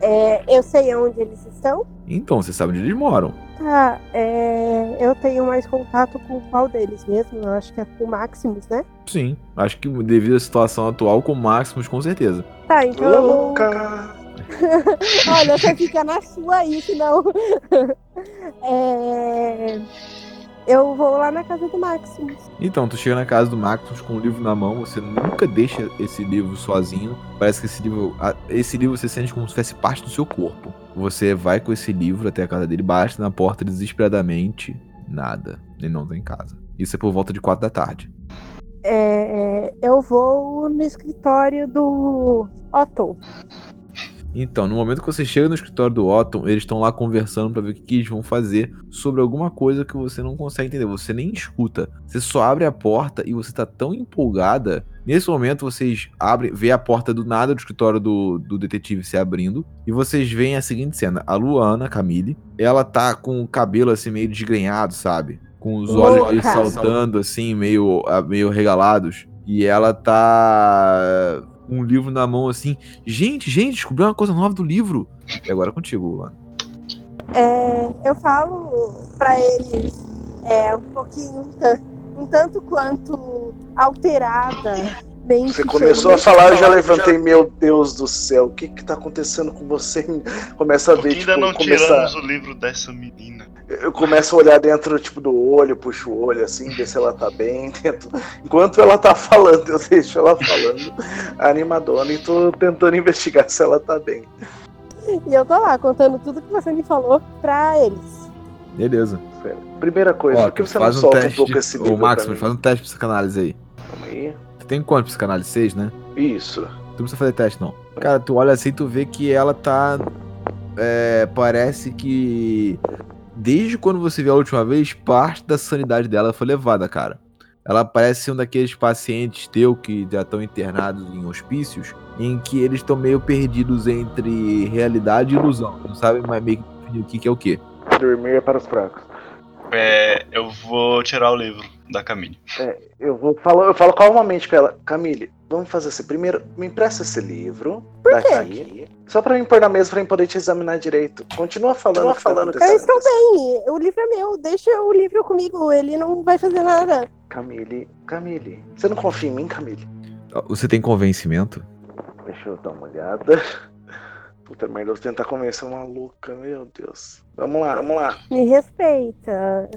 É, eu sei onde eles estão. Então, você sabe onde eles moram. Tá, é, eu tenho mais contato com qual deles mesmo? Eu acho que é com o Maximus, né? Sim, acho que devido à situação atual, com Maximus, com certeza. Tá, então eu vou. Louca! Olha, você fica na sua aí, senão. é... Eu vou lá na casa do Maximus. Então, tu chega na casa do Maximus com o livro na mão, você nunca deixa esse livro sozinho. Parece que esse livro, a- esse livro você sente como se fosse parte do seu corpo. Você vai com esse livro até a casa dele, bate na porta desesperadamente, nada. Ele não tá em casa. Isso é por volta de quatro da tarde. É, eu vou no escritório do Otto. Então, no momento que você chega no escritório do Otton, eles estão lá conversando pra ver o que, que eles vão fazer sobre alguma coisa que você não consegue entender. Você nem escuta. Você só abre a porta e você tá tão empolgada. Nesse momento, vocês abrem, vê a porta do nada do escritório do, do detetive se abrindo. E vocês veem a seguinte cena: a Luana, Camille, ela tá com o cabelo assim meio desgrenhado, sabe? Com os olhos Louca. meio saltando, assim, meio, ah, meio regalados. E ela tá com um livro na mão assim. Gente, gente, descobri uma coisa nova do livro. E agora é contigo, Luana. É, eu falo pra eles é, um pouquinho, um tan- tanto quanto alterada. bem Você começou a falar, eu já levantei, meu Deus do céu, o que que tá acontecendo com você? Começa a ver, ainda tipo, não começa, tiramos o livro dessa menina? eu começo a olhar dentro, tipo, do olho, puxo o olho, assim, ver se ela tá bem, tento, enquanto ela tá falando, eu deixo ela falando, animadona, e tô tentando investigar se ela tá bem. E eu tô lá contando tudo que você me falou pra eles. Beleza. Primeira coisa, Ó, por que você não faz um solta um teste pouco de... esse Ô, Max, faz um teste de psicanálise aí. Calma aí. Tu tem quanto psicanálise? 6, né? Isso. Tu não precisa fazer teste, não. Cara, tu olha assim, tu vê que ela tá. é, parece que. Desde quando você viu a última vez, parte da sanidade dela foi levada, cara. Ela parece ser um daqueles pacientes teu que já estão internados em hospícios, em que eles estão meio perdidos entre realidade e ilusão. Não sabem mais meio que o que é o que. Dormir é para os fracos. É, eu vou tirar o livro da Camille. Eu vou falar, eu falo calmamente pra ela, Camille, vamos fazer assim. Primeiro, me empresta esse livro daqui. Só pra mim pôr na mesa pra mim poder te examinar direito. Continua falando, falando. Eles estão bem, o livro é meu, deixa o livro comigo, ele não vai fazer nada. Camille, Camille, você não confia em mim, Camille? Você tem convencimento? Deixa eu dar uma olhada. Puta merda, eu vou tentar convencer uma maluca, meu Deus. Vamos lá, vamos lá. Me respeita.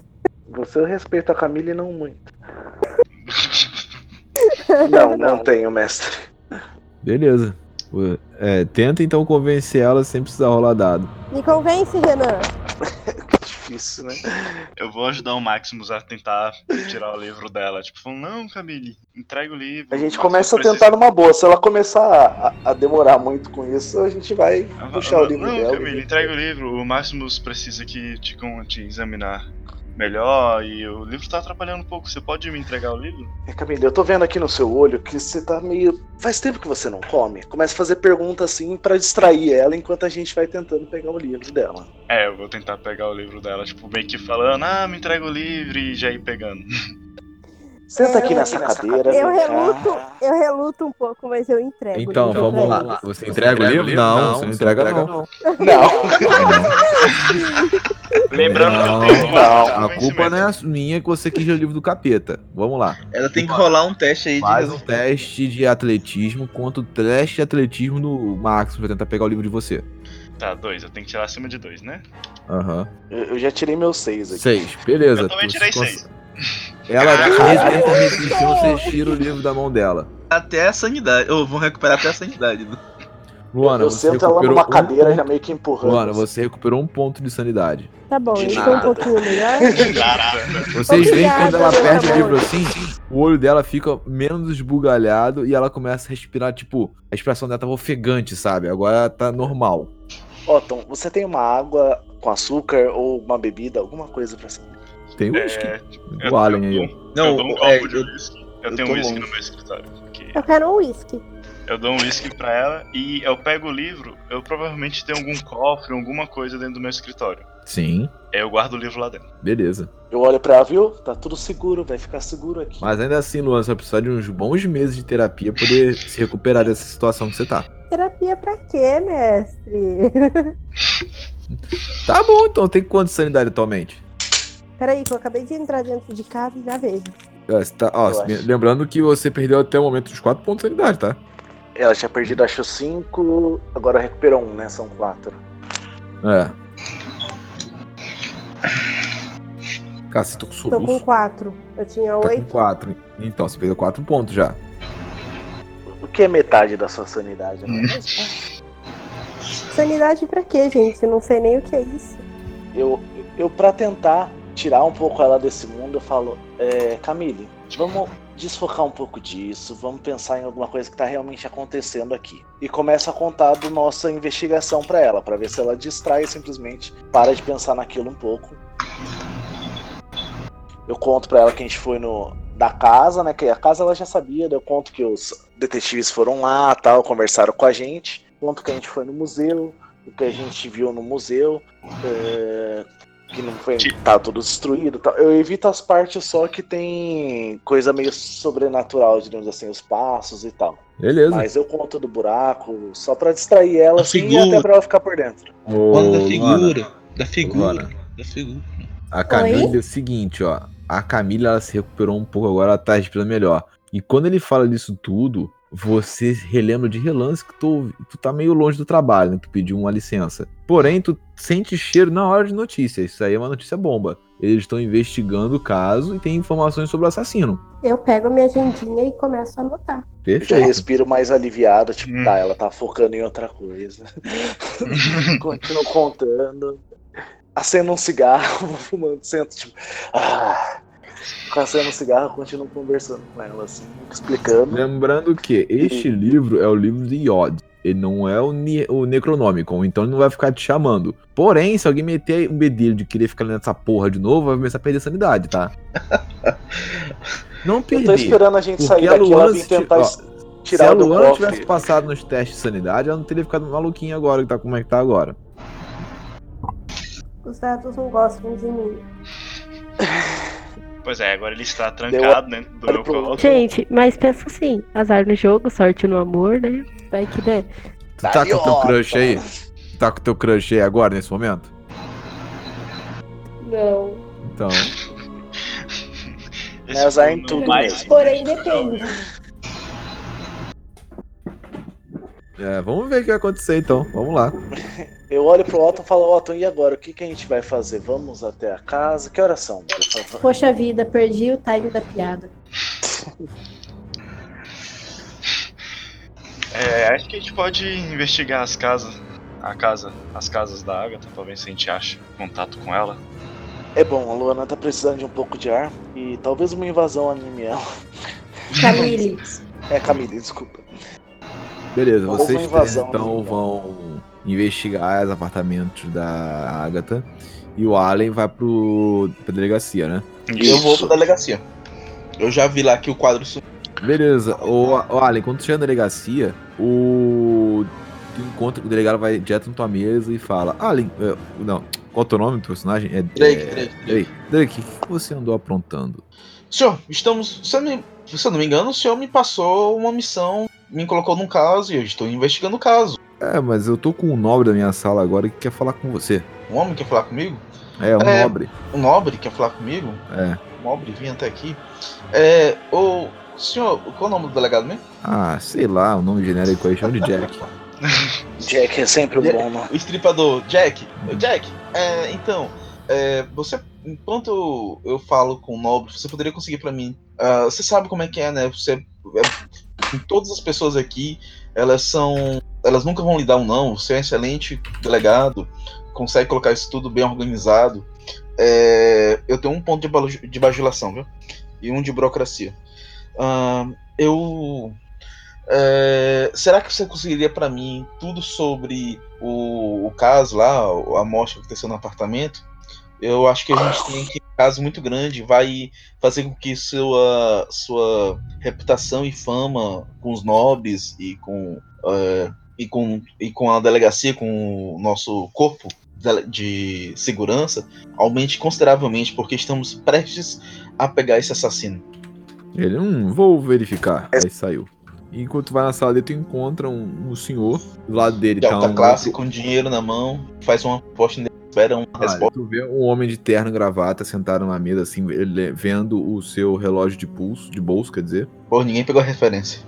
Você respeita a Camille não muito. Não, não tenho, mestre. Beleza. É, tenta então convencer ela sem precisar rolar dado. Me convence, Renan. difícil, né? Eu vou ajudar o Maximus a tentar tirar o livro dela. Tipo, falando, não, Camille, entrega o livro. A gente começa a tentar numa boa. Se ela começar a, a demorar muito com isso, a gente vai puxar o livro não, dela. Camille, entrega o livro. O Maximus precisa que te, te examinar melhor e o livro tá atrapalhando um pouco. Você pode me entregar o livro? É, Camille, eu tô vendo aqui no seu olho que você tá meio. Faz tempo que você não come. Começa a fazer perguntas assim pra distrair ela enquanto a gente vai tentando pegar o livro dela. É, eu vou tentar pegar o livro dela, tipo, meio que falando, ah, me entrega o livro e já ir pegando. Senta Eu- aqui nessa cadeira. Eu reluto, eu reluto um pouco, mas eu entrego. Então, livro vamos lá. Você entrega o livro? Não, você não entrega não. Não. Lembrando Não, que eu tenho não. A culpa não é minha que você quis o livro do capeta. Vamos lá. Ela tem que rolar um teste aí de Faz um teste de atletismo contra o teste de atletismo do Max pra tentar pegar o livro de você. Tá, dois, eu tenho que tirar acima de dois, né? Aham. Eu eu já tirei meus seis aqui. Seis, beleza. Eu também tirei cons- seis. Ela Caraca. tenta resistir, você tira o livro da mão dela. até a sanidade. Ou vão recuperar até a sanidade. né? Luana, eu você sento ela recuperou numa um cadeira, já ponto. meio que empurrando. Luana, você recuperou um ponto de sanidade. Tá bom, isso foi um pouquinho melhor. Caraca. Vocês veem quando ela perde o livro assim, o olho dela fica menos esbugalhado e ela começa a respirar, tipo, a expressão dela tava ofegante, sabe? Agora tá normal. Otton, você tem uma água com açúcar ou uma bebida, alguma coisa pra você? Tem um whisky. É, O Allen aí, eu Não, dou um é, copo de eu- whisky. Eu eu tenho um longe. no meu escritório. aqui. Eu quero um uísque. Eu dou um whisky pra ela e eu pego o livro. Eu provavelmente tenho algum cofre, alguma coisa dentro do meu escritório. Sim, Aí eu guardo o livro lá dentro. beleza. Eu olho pra ela, viu? Tá tudo seguro, vai ficar seguro aqui. Mas ainda assim, Luana, você vai precisar de uns bons meses de terapia pra poder se recuperar dessa situação que você tá. Terapia pra quê, mestre? Tá bom, então tem quanto de sanidade atualmente? Peraí, que eu acabei de entrar dentro de casa e já vejo. É, você tá- ó, Eu me- acho. lembrando que você perdeu até o momento os 4 pontos de sanidade, tá? Ela tinha perdido, acho, cinco, agora recuperou um, né? São quatro. É. Cara, você tá com Tô com soluço. quatro. Eu tinha Tá com oito. 4. Então, você perdeu 4 pontos já. O que é metade da sua sanidade, né? Sanidade pra quê, gente? Eu não sei nem o que é isso. Eu, eu pra tentar tirar um pouco ela desse mundo, eu falo, é, Camille, vamos desfocar um pouco disso, vamos pensar em alguma coisa que tá realmente acontecendo aqui. E começo a contar da nossa investigação pra ela, pra ver se ela distrai simplesmente, para de pensar naquilo um pouco. Eu conto pra ela que a gente foi no da casa, né? Que a casa ela já sabia, eu conto que os detetives foram lá, tal, conversaram com a gente. Conto que a gente foi no museu, o que a gente viu no museu, é, que não foi tá tudo destruído, tal. Eu evito as partes só que tem coisa meio sobrenatural, digamos assim, os passos e tal. Beleza. Mas eu conto do buraco só pra distrair ela A assim e até pra ela ficar por dentro. Ô, da figura. Da figura. Da figura. A Camila é o seguinte, ó. A Camila ela se recuperou um pouco agora, ela tá respirando melhor. E quando ele fala disso tudo, você relembra de relance que tu, tu tá meio longe do trabalho, né? Tu pediu uma licença. Porém, tu sente cheiro na hora de notícia. Isso aí é uma notícia bomba. Eles estão investigando o caso e tem informações sobre o assassino. Eu pego a minha agendinha e começo a anotar. Eu já Perfeito. respiro mais aliviado, tipo, Hum. tá, ela tá focando em outra coisa. Continuo contando. Acendo um cigarro, vou fumando, sento, tipo, ah. Um cigarro, continuo conversando com ela, assim, explicando. Lembrando que este livro é o livro de Yod. Ele não é o, ne o Necronomicon, então ele não vai ficar te chamando. Porém, se alguém meter um bedelho de querer ficar nessa porra de novo, vai começar a perder sanidade, tá? Não Eu perder. tô esperando a gente Porque sair a daqui, ela Luana vir se- tentar ó, Se a tirar o do Luana tivesse passado nos testes de sanidade, ela não teria ficado maluquinha agora, que tá como é que tá agora. Os dados não gostam de mim. Pois é, agora ele está trancado dentro do meu colo. Gente, mas pensa assim, azar no jogo, sorte no amor, né? Vai que né? Tu tá com o teu crush aí? Tu tá com o teu crush aí agora, nesse momento? Não. Então, Esse É azar em tudo mais-. Porém, depende. É, vamos ver o que vai acontecer então. Vamos lá. Eu olho pro Otton e falo, Otton, e agora? O que, que a gente vai fazer? Vamos até a casa? Que horas são, por favor? Poxa vida, perdi o time da piada. É, acho que a gente pode investigar as casas. A casa, as casas da Agatha, pra ver se a gente acha contato com ela. É bom, a Luana tá precisando de um pouco de ar e talvez uma invasão anime ela. Camille. É, Camille, desculpa. Beleza, vocês invasão, três, então né? vão investigar os apartamentos da Agatha e o Allen vai pro, pra delegacia, né? Eu vou pra delegacia. Eu já vi lá que o quadro. Beleza, o, o Allen, quando tu chega na delegacia, o. Tu encontra, o delegado vai direto na tua mesa e fala: Allen, é, não, qual é o teu nome do personagem? É, Drake, é, Drake, Drake. Drake, o que que você andou aprontando? Senhor, estamos. Se eu, me- se eu não me engano, o senhor me passou uma missão, me colocou num caso e eu estou investigando o caso. É, mas eu tô com um nobre da minha sala agora que quer falar com você. Um homem quer falar comigo? É, um É. nobre. Um nobre quer falar comigo? É. Um nobre vinha até aqui. É. O. Senhor, qual é o nome do delegado mesmo? Ah, sei lá, o nome genérico aí chama de Jack. Jack é sempre bom, né? O estripador, Jack. Jack, é, então, é, você, enquanto eu falo com o Nobre, você poderia conseguir pra mim. ah, você sabe como é que é, né? Você, é, todas as pessoas aqui, elas são. Elas nunca vão lhe dar um não. Você é um excelente delegado, consegue colocar isso tudo bem organizado. É, eu tenho um ponto de, de bajulação, viu? E um de burocracia. Ah, eu. É, será que você conseguiria pra mim tudo sobre o, o caso lá, a morte que aconteceu no apartamento? Eu acho que a gente tem que um caso muito grande, vai fazer com que sua sua reputação e fama com os nobres e com é, e com e com a delegacia, com o nosso corpo de- segurança aumente consideravelmente, porque estamos prestes a pegar esse assassino. Ele, hum, vou verificar. Aí saiu. Enquanto tu vai na sala dele, tu encontra um, um senhor. Do lado dele De tá alta um. classe, com dinheiro na mão, faz uma aposta e espera uma Ah, resposta. tu vê um homem de terno e gravata sentado numa mesa, assim, vendo o seu relógio de pulso, de bolso, quer dizer. Pô, ninguém pegou a referência.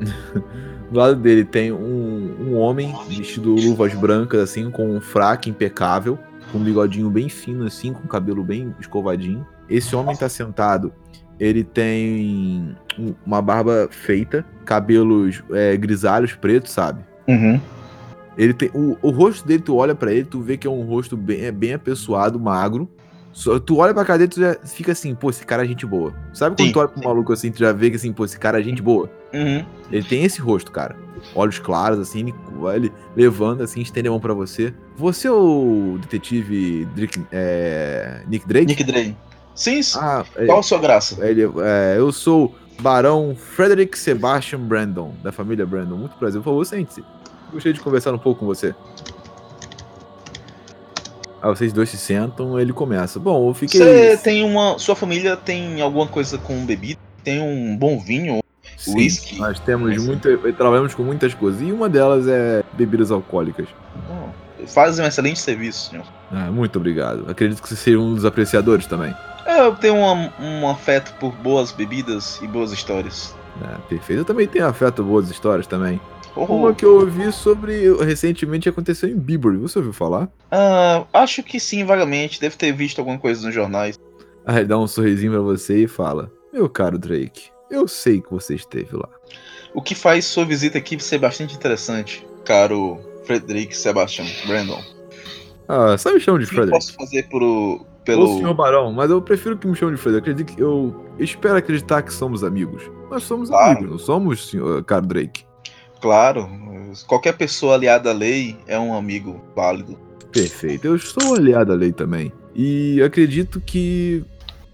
Do lado dele tem um, um homem vestido luvas brancas, assim, com um fraque impecável, com um bigodinho bem fino, assim, com cabelo bem escovadinho. Esse homem tá sentado, ele tem um- uma barba feita, cabelos é, grisalhos pretos, sabe? Uhum. Ele tem o, o rosto dele, tu olha pra ele, tu vê que é um rosto bem, é bem apessoado, magro. Só, tu olha pra cara dele, tu já fica assim, pô, esse cara é gente boa. Sabe quando Sim, tu olha pro maluco assim, tu já vê que assim, pô, esse cara é gente boa. Uhum. Ele tem esse rosto, cara. Olhos claros, assim, ele, ele levando, assim, estende a mão pra você. Você é o detetive Drake- é, Nick Drake? Nick Drake. Sim, sim. Ah, é, Qual a sua graça? ele, é, eu sou Barão Frederick Sebastian Brandon, da família Brandon. Muito prazer. Por favor, sente-se. Gostaria de conversar um pouco com você. Aí vocês dois se sentam, ele começa. Bom, eu fiquei. Você tem uma. Sua família tem alguma coisa com bebida? Tem um bom vinho? Sim, whisky? Nós temos Sim. muita. Trabalhamos com muitas coisas. E uma delas é bebidas alcoólicas. Bom, Fazem um excelente serviço, senhor. Ah, muito obrigado. Acredito que você seja um dos apreciadores também. É, Eu tenho uma- um afeto por boas bebidas e boas histórias. Ah, perfeito. Eu também tenho afeto a boas histórias também. Uma que eu ouvi sobre. Recentemente aconteceu em Bibury. Você ouviu falar? ah, acho que sim, vagamente. Deve ter visto alguma coisa nos jornais. Aí ele dá um sorrisinho pra você e fala: Meu caro Drake, eu sei que você esteve lá. O que faz sua visita aqui ser bastante interessante, caro Frederick Sebastian Brandon. Ah, só me chama de eu Frederick. posso fazer pro, Ou pelo. senhor Barão, mas eu prefiro que me chame de Frederick. Acredito que eu espero acreditar que somos amigos. Nós somos Claro. amigos, não somos, senhor, caro Drake. Claro, qualquer pessoa aliada à lei é um amigo válido. Perfeito. Eu sou aliado à lei também. E acredito que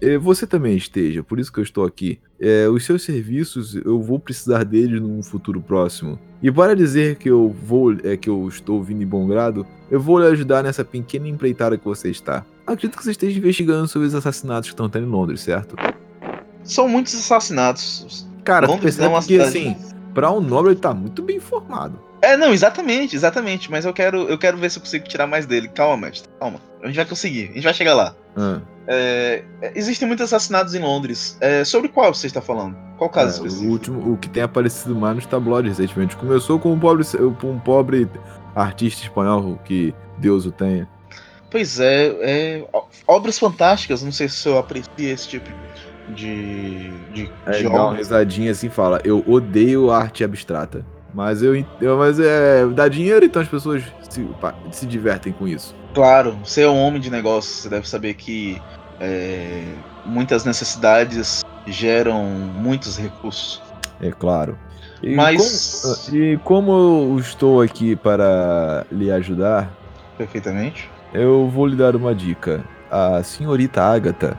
eh, você também esteja, por isso que eu estou aqui. Eh, os seus serviços, eu vou precisar deles num futuro próximo. E para dizer que eu vou, é que eu estou vindo em bom grado, eu vou lhe ajudar nessa pequena empreitada que você está. Acredito que você esteja investigando sobre os assassinatos que estão tendo em Londres, certo? São muitos assassinatos. Cara, tu Londres percebe é que cidade- assim, para um nobre ele tá muito bem informado. É, não, exatamente, exatamente. Mas eu quero, eu quero ver se eu consigo tirar mais dele. Calma, mestre. Calma. A gente vai conseguir. A gente vai chegar lá. Ah, É, existem muitos assassinatos em Londres. É, sobre qual você está falando? Qual caso é, específico? o último, o que tem aparecido mais nos tabloides recentemente. Começou com um pobre, um pobre artista espanhol que Deus o tenha. Pois é, é, obras fantásticas. Não sei se eu aprecio esse tipo de, de, de ele dá uma risadinha assim e fala: Eu odeio arte abstrata. Mas eu, eu mas é dá dinheiro, então as pessoas se, pá, se divertem com isso. Claro, você é um homem de negócio, você deve saber que é, muitas necessidades geram muitos recursos. É claro. E Mas- como, e como eu estou aqui para lhe ajudar, Perfeitamente. eu vou lhe dar uma dica. A senhorita Agatha,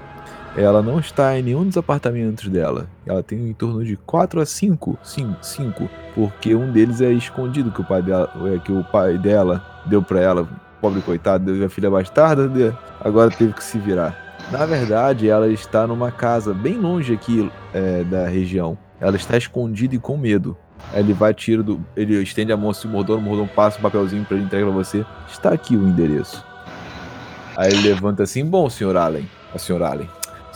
ela não está em nenhum dos apartamentos dela. Ela tem em torno de 4 a 5, sim, 5, porque um deles é escondido que o pai dela, é, que o pai dela deu para ela, pobre coitado, deu a filha bastarda, de- agora teve que se virar. Na verdade, ela está numa casa bem longe aqui é, da região. Ela está escondida e com medo. Ele vai tira do. Ele estende a mão assim, o mordomo, o mordomo o papelzinho pra ele entrega pra você. Está aqui o endereço. Aí ele levanta assim, bom, senhor Allen. A senhor Allen.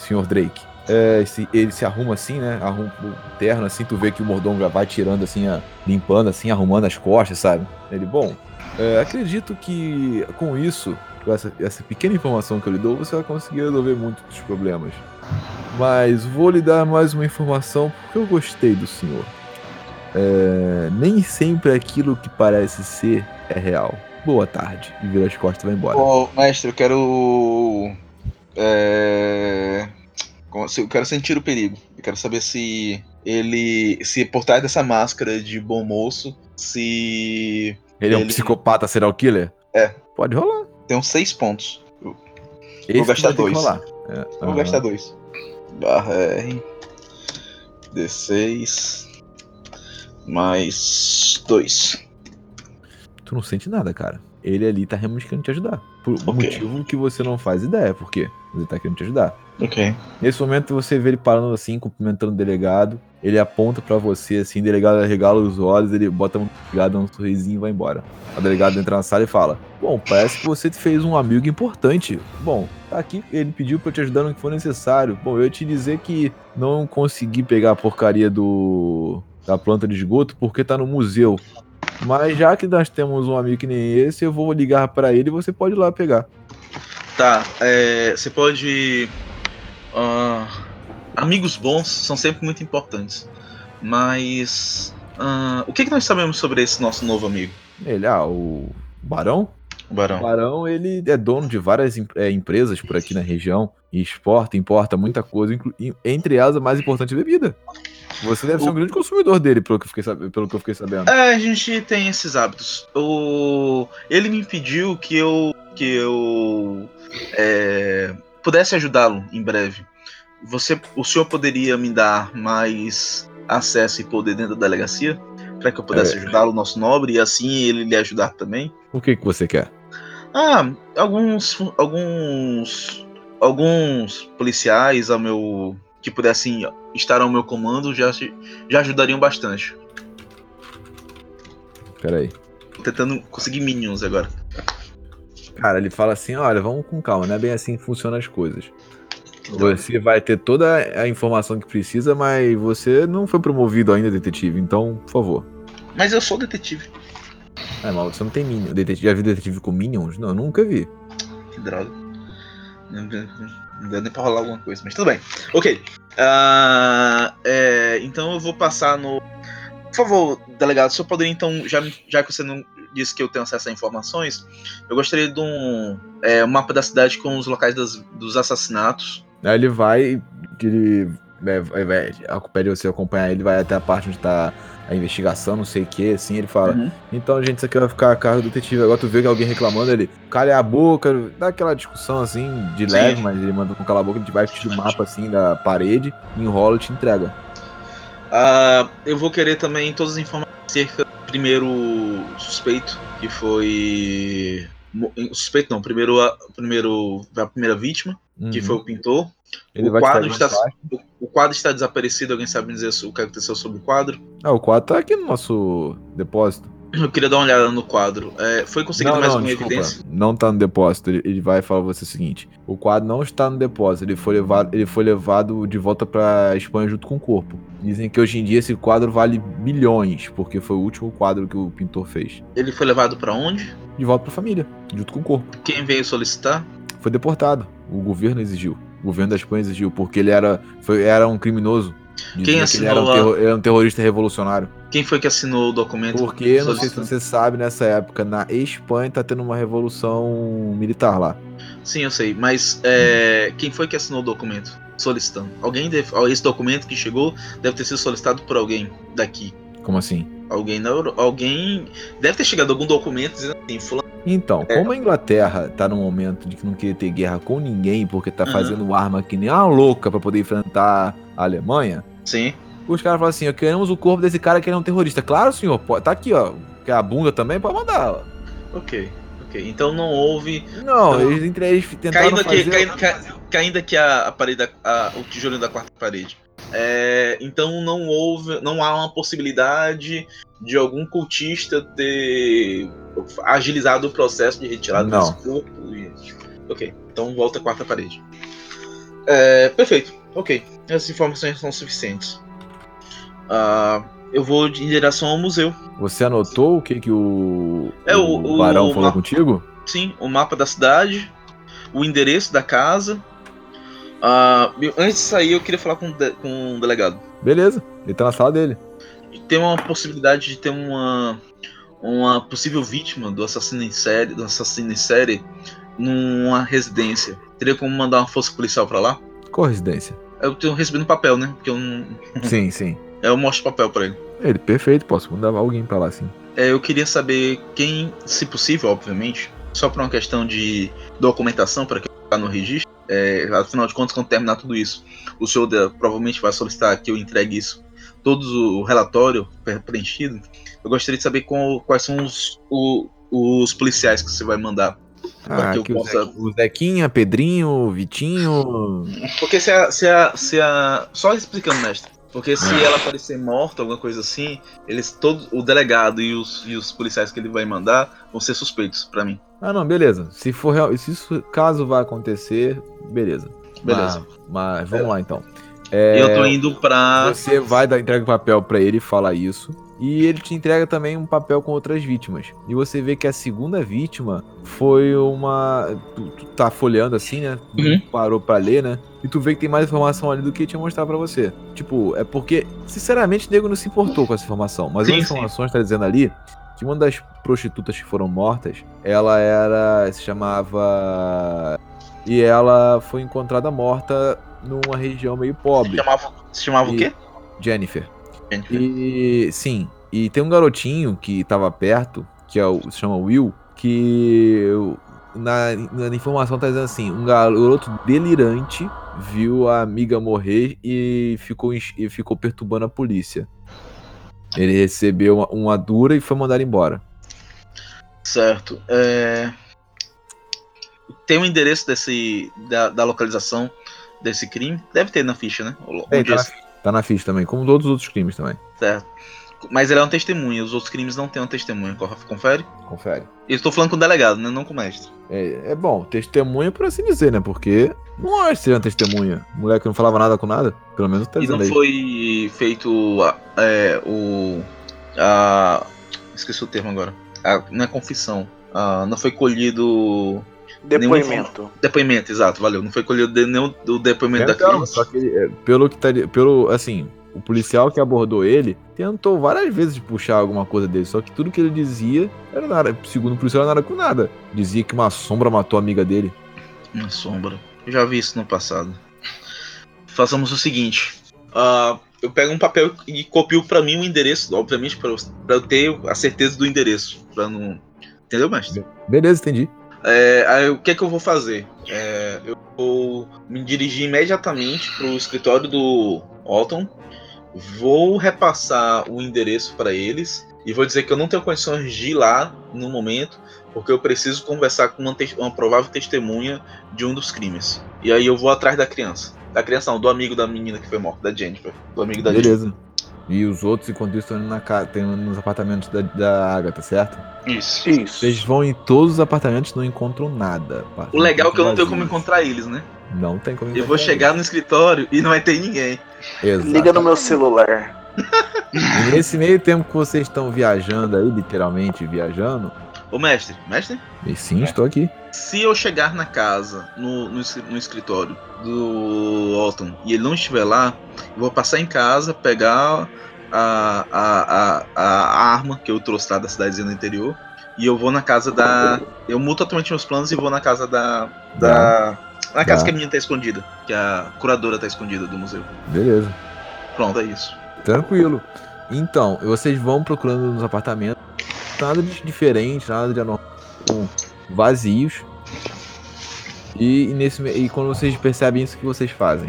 Senhor Drake. É, esse- ele se arruma assim, né? Arruma o terno assim, tu vê que o mordomo já vai tirando assim, a- limpando assim, arrumando as costas, sabe? Ele, bom, é, acredito que com isso, com essa, essa pequena informação que eu lhe dou, você vai conseguir resolver muitos dos problemas. Mas vou lhe dar mais uma informação porque eu gostei do senhor. É, nem sempre aquilo que parece ser é real. Boa tarde. E vira as costas e vai embora. Ô, mestre, eu quero. É... Eu quero sentir o perigo. Eu quero saber se ele. Se por trás dessa máscara de bom moço, se. Ele é um ele- psicopata serial killer? É. Pode rolar. Tem uns seis pontos. Esse Vou gastar dois. É, Eu Vou aham. gastar dois. Barra R. D6. Mais dois. Tu não sente nada, cara. Ele ali tá realmente querendo te ajudar. Por um Ok. motivo que você não faz ideia, por quê? Ele tá querendo te ajudar. Ok. Nesse momento você vê ele parando assim, cumprimentando o delegado. Ele aponta pra você assim, o delegado regala os olhos, ele bota no delegado, um sorrisinho e vai embora. O delegado entra na sala e fala: Bom, parece que você fez um amigo importante. Bom, tá aqui, ele pediu pra eu te ajudar no que for necessário. Bom, eu ia te dizer que não consegui pegar a porcaria do. da planta de esgoto porque tá no museu. Mas já que nós temos um amigo que nem esse, eu vou ligar pra ele e você pode ir lá pegar. Tá, é, você pode. ah, amigos bons são sempre muito importantes. Mas. ah, o que, que nós sabemos sobre esse nosso novo amigo? Ele, ah, o Barão? O Barão. O Barão, ele é dono de várias é, empresas por aqui na região e exporta, importa muita coisa, entre elas a mais importante bebida. Você deve ser um O- grande consumidor dele, pelo que eu fiquei, pelo que eu fiquei sabendo. É, a gente tem esses hábitos. O... Ele me pediu que eu. que eu. é, pudesse ajudá-lo em breve. Você, o senhor poderia me dar mais acesso e poder dentro da delegacia? Para que eu pudesse É. ajudá-lo, nosso nobre, e assim ele lhe ajudar também? O que, que você quer? Ah, alguns. alguns. alguns policiais ao meu. que pudessem estar ao meu comando já, já ajudariam bastante. Peraí. Tô tentando conseguir minions agora. Cara, ele fala assim: olha, vamos com calma, não é bem assim que funcionam as coisas. Você vai ter toda a informação que precisa, mas você não foi promovido ainda, detetive, então, por favor. Mas eu sou detetive. É, mas você não tem Minion. Detetive, já viu detetive com Minions? Não, eu nunca vi. Que droga. Não, não- deu nem pra rolar alguma coisa, mas tudo bem. Ok. Ah, é, então eu vou passar no. Por favor, delegado, o senhor poderia então, já, já que você não disse que eu tenho acesso a informações, eu gostaria de um é, um mapa da cidade com os locais das- dos assassinatos. Aí ele vai, que ele é, vai, vai, pede você acompanhar ele, vai até a parte onde tá a investigação, não sei o que, assim, ele fala, Uhum. então, gente, isso aqui vai ficar a cargo do detetive. Agora tu vê que alguém reclamando, ele calha a boca, dá aquela discussão assim, de Sim. leve, mas ele manda com cala a boca, a gente vai tira o mapa assim da parede, enrola e te entrega. Ah, eu vou querer também todas as informações acerca do primeiro suspeito, que foi. Suspeito não, primeiro, a- primeiro, a primeira vítima, que Uhum. foi o pintor. Ele o quadro está-. O, quadro está desaparecido, alguém sabe dizer o que aconteceu sobre o quadro? Ah, o quadro tá aqui no nosso depósito. Eu queria dar uma olhada no quadro. É, foi conseguido não, mais não, alguma desculpa, evidência? Não tá no depósito. Ele, ele vai falar pra você o seguinte: o quadro não está no depósito. Ele foi levado, ele foi levado de volta pra Espanha junto com o corpo. Dizem que hoje em dia esse quadro vale bilhões, porque foi o último quadro que o pintor fez. Ele foi levado pra onde? De volta pra família, junto com o corpo. Quem veio solicitar? Foi deportado. O governo exigiu. O governo da Espanha exigiu, porque ele era, foi, era um criminoso. Quem que ele era um, assinou ele era um terrorista revolucionário. Quem foi que assinou o documento? Porque, não sei se você sabe, nessa época, na Espanha tá tendo uma revolução militar lá. Sim, eu sei, mas é, quem foi que assinou o documento? Solicitando. Alguém deve. Esse documento que chegou deve ter sido solicitado por alguém daqui. Como assim? Alguém na Euro... Alguém. Deve ter chegado algum documento dizendo assim, fulano. Então, É. como a Inglaterra tá num momento de que não queria ter guerra com ninguém, porque tá Aham. fazendo arma que nem uma louca pra poder enfrentar a Alemanha, Sim. os caras falam assim: ó, queremos o corpo desse cara que ele é um terrorista. Claro, senhor, pode, tá aqui, ó. Quer a bunda também? Pode mandar. ó. Ok. Ok. Então não houve. Não, Então, eles, entre eles tentaram Caindo aqui, fazer... caindo, ca- caindo aqui a, a parede, a- o tijolinho da quarta parede. É, então não houve, não há uma possibilidade de algum cultista ter agilizado o processo de retirada Não. desse corpo. Ok, então volta à quarta parede. É, perfeito, ok. Essas informações são suficientes. Ah, eu vou em direção ao museu. Você anotou o que que o, É, o- o- Barão o falou ma- contigo? Sim, o mapa da cidade, o endereço da casa. Eu- antes de sair, eu queria falar com, o de- com o delegado. Beleza, ele tá na sala dele. Tem uma possibilidade de ter uma, uma possível vítima do assassino em série, do assassino em série numa residência. Teria como mandar uma força policial pra lá? Qual residência? Eu tenho recebido um papel, né? Porque eu não. sim, sim. Eu mostro papel pra ele. Ele, perfeito, posso mandar alguém pra lá, sim. É, eu queria saber quem, se possível, obviamente, só por uma questão de documentação para que eu vá no registro. É, afinal de contas, quando terminar tudo isso, o senhor provavelmente vai solicitar que eu entregue isso, todo o relatório pre- preenchido. Eu gostaria de saber qual- quais são os, o- os policiais que você vai mandar. Para Ah, que possa. Zequinha, o Zequinha, Pedrinho, Vitinho. Porque se a, se a, se a. Só explicando, mestre. Porque se ela aparecer morta, alguma coisa assim, eles todos, o delegado e os, e os policiais que ele vai mandar vão ser suspeitos pra mim. Ah, não, beleza. Se for real, se isso caso vai acontecer, beleza. Beleza. Mas, mas vamos lá então. É, Eu tô indo pra. Você vai dar entrega o papel pra ele e fala isso. E ele te entrega também um papel com outras vítimas. E você vê que a segunda vítima foi uma. Tu, tu tá folheando assim, né? Uhum. Parou pra ler, né? E tu vê que tem mais informação ali do que tinha mostrado pra você. Tipo, é porque, sinceramente, o nego não se importou com essa informação. Mas Sim, as sim. informações tá dizendo ali que uma das prostitutas que foram mortas, ela era. se chamava. E ela foi encontrada morta numa região meio pobre. Chamava, se chamava o E- quê? Jennifer. E sim, e tem um garotinho que tava perto, que é o, se chama Will, que na, na informação tá dizendo assim, um garoto delirante viu a amiga morrer e ficou, e ficou perturbando a polícia. Ele recebeu uma, uma dura e foi mandado embora. Certo. É... Tem o endereço desse da, da localização desse crime? Deve ter na ficha, né? Tem, onde tá, na, esse- tá na ficha também, como todos os outros crimes também. Certo. Mas ele é uma testemunha, os outros crimes não têm uma testemunha, cor- confere? Confere. Eu estou falando com o delegado, né? Não com o mestre. É, é bom, testemunha por assim dizer, né? Porque não acho que seja uma testemunha. Mulher que não falava nada com nada, pelo menos tá E não dizendo aí. foi feito a- é, o. A, esqueci o termo agora. A- não é confissão. Ah, não foi colhido. Depoimento. Depoimento, exato, valeu. Não foi colhido de- nenhum do depoimento da Então, crise. só que é, pelo que tá pelo assim, o policial que abordou ele tentou várias vezes puxar alguma coisa dele, só que tudo que ele dizia era nada, segundo o policial, era nada com nada. Dizia que uma sombra matou a amiga dele. Uma sombra. Eu já vi isso no passado. Façamos o seguinte. ah, eu pego um papel e copio pra mim o endereço, obviamente, pra eu, ter a certeza do endereço. Pra não. Entendeu, mestre? Beleza, entendi. É, aí, o que é que eu vou fazer? É, eu vou me dirigir imediatamente pro escritório do Alton. Vou repassar o endereço para eles e vou dizer que eu não tenho condições de ir lá no momento, porque eu preciso conversar com uma, te- uma provável testemunha de um dos crimes. E aí eu vou atrás da criança. Da criança não, do amigo da menina que foi morta, da Jennifer. Do amigo da Jennifer. E os outros, enquanto isso, estão indo na casa, tem nos apartamentos da, da Agatha, certo? Isso. Isso. Vocês vão em todos os apartamentos e não encontram nada. O legal é que eu não tenho como encontrar eles, né? Não tem como Eu vou encontrar chegar no escritório e não vai ter ninguém. Exato. Liga no meu celular. E nesse meio tempo que vocês estão viajando aí, literalmente viajando, Ô mestre, mestre? e sim, estou aqui. Se eu chegar na casa, no, no, no escritório do Alton, e ele não estiver lá, eu vou passar em casa, pegar a, a, a, a arma que eu trouxe lá da cidadezinha do interior. E eu vou na casa da. Eu mudo totalmente meus planos e vou na casa da. Da. Na casa Tá. que a menina tá escondida. Que a curadora tá escondida do museu. Beleza. Pronto, é isso. Tranquilo. Então, vocês vão procurando nos apartamentos. Nada de diferente, nada de anormal. Vazios. E, e nesse, e quando vocês percebem isso, o que vocês fazem?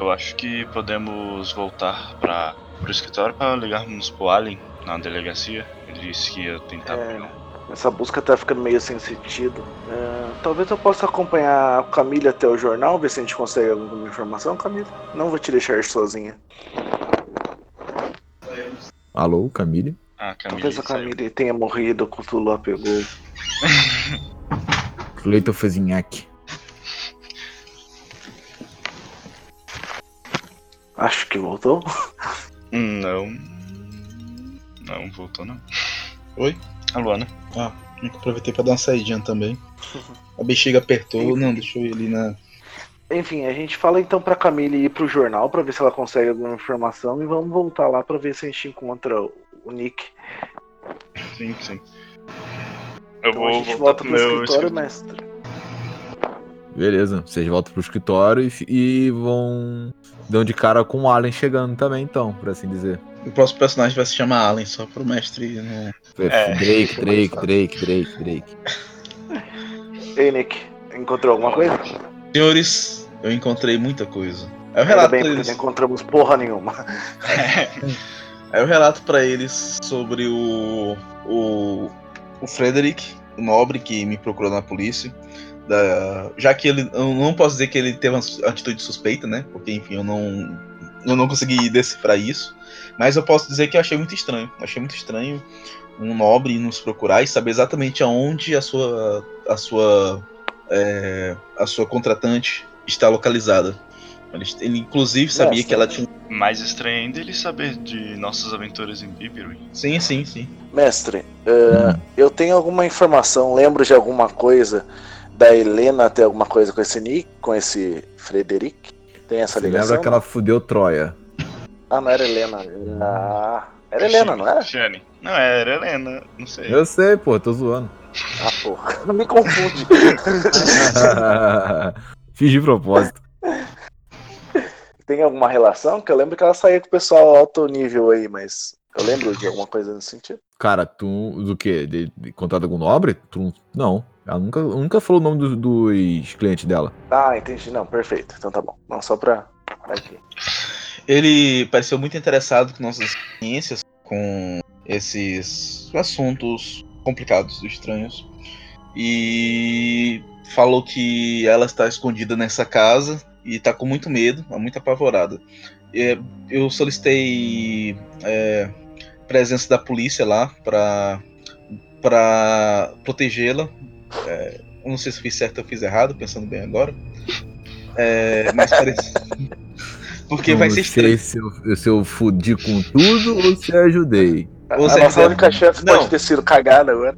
Eu acho que podemos voltar para o escritório para ligarmos pro Allen na delegacia. Ele disse que ia tentar. É, essa busca tá ficando meio sem sentido. É, talvez eu possa acompanhar a Camila até o jornal, ver se a gente consegue alguma informação, Camila. Não vou te deixar sozinha. Alô, Camille? Ah, Camille. Talvez a saiu. Camila tenha morrido, o Cthulhu a pegou. Cleiton Fezinhac. Acho que voltou. Não. Não, voltou não. Oi? A Luana. Ah, aproveitei pra dar uma saidinha também. A bexiga apertou. Não, deixa eu ir ali na. Enfim, a gente fala então pra Camila ir pro jornal pra ver se ela consegue alguma informação e vamos voltar lá pra ver se a gente encontra o Nick. Sim, sim. Eu Então a vou gente voltar volta pro meu escritório, mestre. Beleza, vocês voltam pro escritório e, e vão. Dão de cara com o Allen chegando também, então, por assim dizer. O próximo personagem vai se chamar Allen, só pro mestre. Né? É. Drake, Drake, Drake, Drake, Drake. Ei, Nick, encontrou alguma coisa? Senhores, eu encontrei muita coisa. Eu Ainda relato bem, eles. não encontramos porra nenhuma. Aí eu relato pra eles sobre o, o o Frederick, o nobre que me procurou na polícia. Da, já que ele, eu não posso dizer que ele teve uma atitude suspeita, né? Porque enfim, eu não eu não consegui decifrar isso. Mas eu posso dizer que eu achei muito estranho. Achei muito estranho um nobre nos procurar e saber exatamente aonde a sua a sua é, a sua contratante está localizada. Ele, ele inclusive sabia Nossa. que ela tinha Mais estranho ainda ele saber de nossas aventuras em Bibiru. Sim, sim, sim. Mestre, eh, eu tenho alguma informação, lembro de alguma coisa da Helena ter alguma coisa com esse Nick, com esse Frederic? Tem essa Você ligação? lembra que ela fudeu Troia? Ah, não era Helena. Era... Era Helena, não era? Shane. Não, era Helena, não sei. Eu sei, pô, tô zoando. Ah, porra. Não me confunde. Fiz de propósito. Tem alguma relação? Que eu lembro que ela saía com o pessoal alto nível aí, mas eu lembro de alguma coisa nesse sentido. Cara, tu. Do quê? De, de contrato algum nobre? Tu, não. Ela nunca, nunca falou o nome dos, dos clientes dela. Ah, entendi. Não, perfeito. Então tá bom. Não, só pra. Aqui. Ele pareceu muito interessado com nossas experiências com esses assuntos complicados, estranhos. E falou que ela está escondida nessa casa e está com muito medo, está muito apavorada. É, Eu solicitei é, presença da polícia lá para para protegê-la. É, eu não sei se fiz certo ou fiz errado, pensando bem agora. É, mas parece. Porque vai não ser sei estranho. se eu, se eu fudi com tudo ou se eu ajudei. A, nossa única chance não. pode ter sido cagada agora.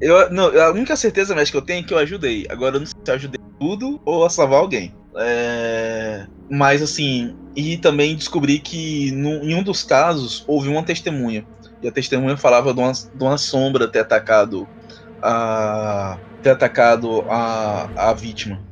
Eu, não, a única certeza mesmo que eu tenho é que eu ajudei. Agora eu não sei se eu ajudei tudo ou a salvar alguém. É, Mas assim, e também descobri que num- em um dos casos houve uma testemunha. E a testemunha falava de uma, de uma sombra ter atacado a. ter atacado a, a vítima.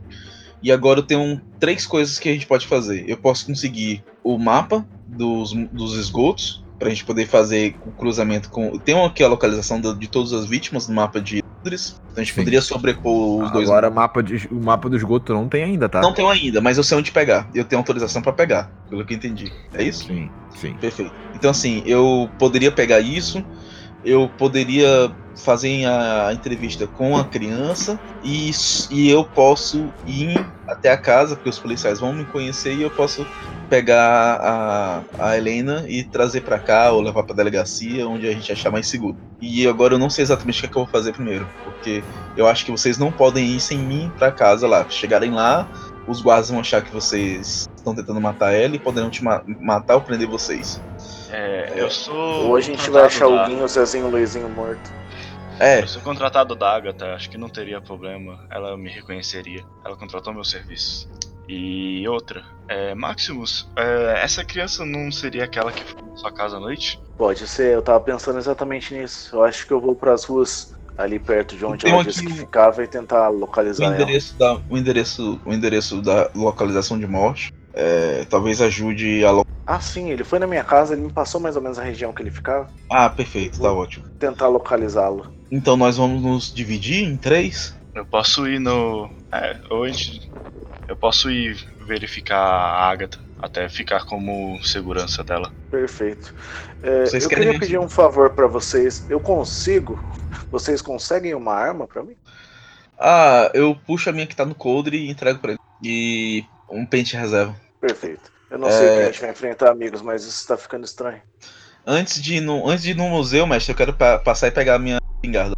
E agora eu tenho três coisas que a gente pode fazer. Eu posso conseguir o mapa dos, dos esgotos, pra gente poder fazer o cruzamento com. Tem aqui a localização de todas as vítimas no mapa de Londres. Então a gente Sim. poderia sobrepor os dois. Agora mapa de, o mapa do esgoto não tem ainda, tá? Não tenho ainda, mas eu sei onde pegar. Eu tenho autorização pra pegar, pelo que eu entendi. É isso? Sim, sim. Perfeito. Então, assim, eu poderia pegar isso, eu poderia fazer a entrevista com a criança e, e eu posso ir até a casa, porque os policiais vão me conhecer e eu posso pegar a, a Helena e trazer pra cá ou levar pra delegacia, onde a gente achar mais seguro. E agora eu não sei exatamente o que, é que eu vou fazer primeiro, porque eu acho que vocês não podem ir sem mim pra casa lá. Chegarem lá, os guardas vão achar que vocês estão tentando matar ela e poderão te ma- matar ou prender vocês. É, eu sou. Ou a gente vai achar o Guinho, o Zezinho, o Luizinho morto. É, Eu sou contratado da Agatha, acho que não teria problema. Ela me reconheceria. Ela contratou meu serviço. E outra, é, Maximus, é, essa criança não seria aquela que foi na sua casa à noite? Pode ser, eu tava pensando exatamente nisso. Eu acho que eu vou pras ruas ali perto de onde ela disse que ficava e tentar O localizar ela. endereço, da, o, endereço, o endereço da localização de morte é, talvez ajude a. Ah, sim, ele foi na minha casa, ele me passou mais ou menos a região que ele ficava. Ah, perfeito, tá ótimo. Tentar localizá-lo. Então nós vamos nos dividir em três? Eu posso ir no. É, gente- Eu posso ir verificar a Agatha, até ficar como segurança dela. Perfeito. É, Vocês eu queria pedir um favor pra vocês. Eu consigo? Vocês conseguem uma arma pra mim? Ah, eu puxo a minha que tá no coldre e entrego pra ele. E um pente reserva. Perfeito. Eu não É. sei que a gente vai enfrentar amigos, mas isso tá ficando estranho. Antes de ir no, antes de ir no museu, mestre, eu quero pa- passar e pegar a minha espingarda.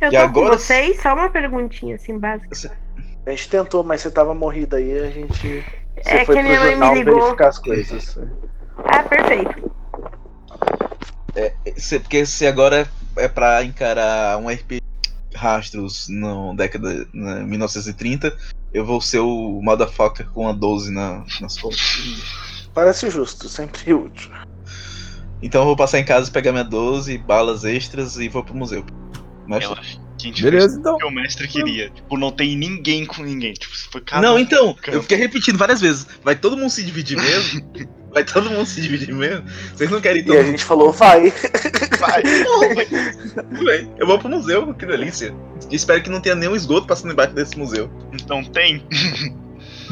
Eu E tô agora- com vocês, só uma perguntinha assim básica. A gente tentou, mas você tava morrida aí, a gente. Você É foi que minha mãe jornal me ligou. verificar as coisas. Ah, perfeito. Se- porque se agora é, é pra encarar um RP rastros na década na 1930, eu vou ser o motherfucker com a 12 na, nas costas. Parece justo, sempre útil. Então eu vou passar em casa, pegar minha 12, balas extras e vou pro museu. Mestre? Eu acho que a gente Beleza, fez então. o que o mestre queria. Tipo, não tem ninguém com ninguém. Tipo, foi cada Não, então, pro eu fiquei repetindo várias vezes. Vai todo mundo se dividir mesmo? Vai todo mundo se dividir mesmo? Vocês não querem E todo a gente falou, vai. Vai. Tudo bem. Eu vou pro museu, que delícia. Espero que não tenha nenhum esgoto passando embaixo desse museu. Então tem.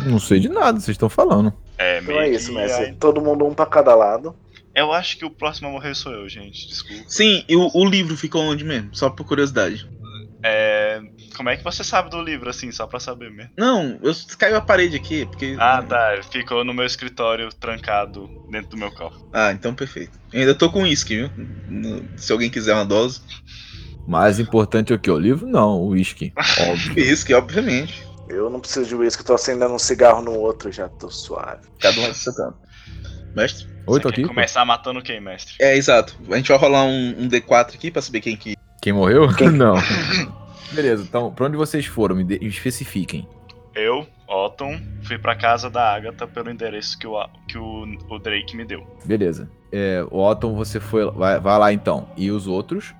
Não sei de nada, vocês estão falando. É, Então meio é isso, mestre. a- Todo mundo um pra cada lado. Eu acho que o próximo a morrer sou eu, gente. Desculpa. Sim, e o, o livro ficou onde mesmo? Só por curiosidade. É. Como é que você sabe do livro, assim, só pra saber mesmo? Não, eu caiu a parede aqui, porque. Ah, tá. Ficou no meu escritório, trancado dentro do meu carro. Ah, então perfeito. Eu ainda tô com uísque, viu? Se alguém quiser uma dose. Mais importante é o que? O livro? Não, o uísque. Óbvio. Uísque, obviamente. Eu não preciso de uísque, tô acendendo um cigarro no outro, já tô suave. Cada um seu canto. Mestre? Oi, tô aqui. começar matando quem, mestre? É, exato. A gente vai rolar um, um D4 aqui pra saber quem que. Quem morreu? Quem? Não. Beleza, então, pra onde vocês foram? Me, de- me especifiquem. Eu, Otton, fui pra casa da Agatha pelo endereço que o, que o, o Drake me deu. Beleza. É, o Otton, você foi. Vai, vai lá então. E os outros?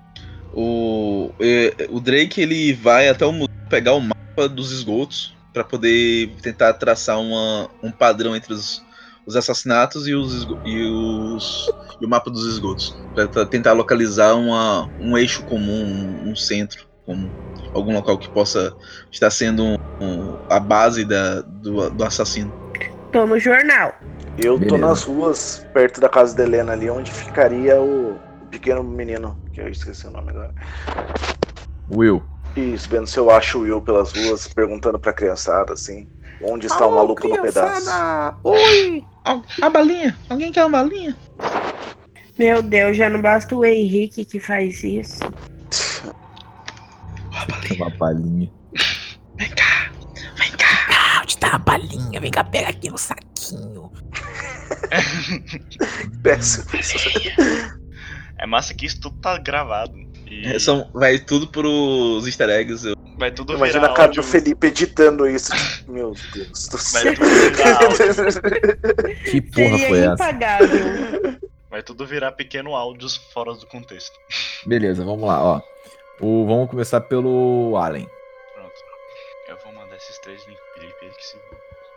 O, é, o Drake ele vai até o museu pegar o mapa dos esgotos pra poder tentar traçar uma, um padrão entre os, os assassinatos e, os, e, os, e o mapa dos esgotos. Pra tra- tentar localizar uma, um eixo comum, um, um centro comum. Algum local que possa estar sendo um- um- a base da, do, do assassino. Tô no jornal. Eu tô Beleza. nas ruas, perto da casa da Helena ali, onde ficaria o, o pequeno menino, que eu esqueci o nome agora. Will. Isso, vendo se eu acho o Will pelas ruas, perguntando pra criançada, assim, onde está o maluco no pedaço. Oi! Al- A balinha? Alguém quer uma balinha? Meu Deus, já não basta o Henrique que faz isso. Uma palhinha. Vem cá! Vem cá! Ah, onde tá a balinha? Vem cá, pega aqui no saquinho. Péssimo. É massa que isso tudo tá gravado. E É, são, vai tudo pros easter eggs. eu- vai tudo Imagina virar a cara áudio. do Felipe editando isso. Meu Deus do Vai céu. tudo virar áudio. Que porra Seria foi essa? Vai tudo virar pequeno áudios fora do contexto. Beleza, vamos lá, ó. O, vamos começar pelo Allen. Pronto. Eu vou mandar esses três links que se.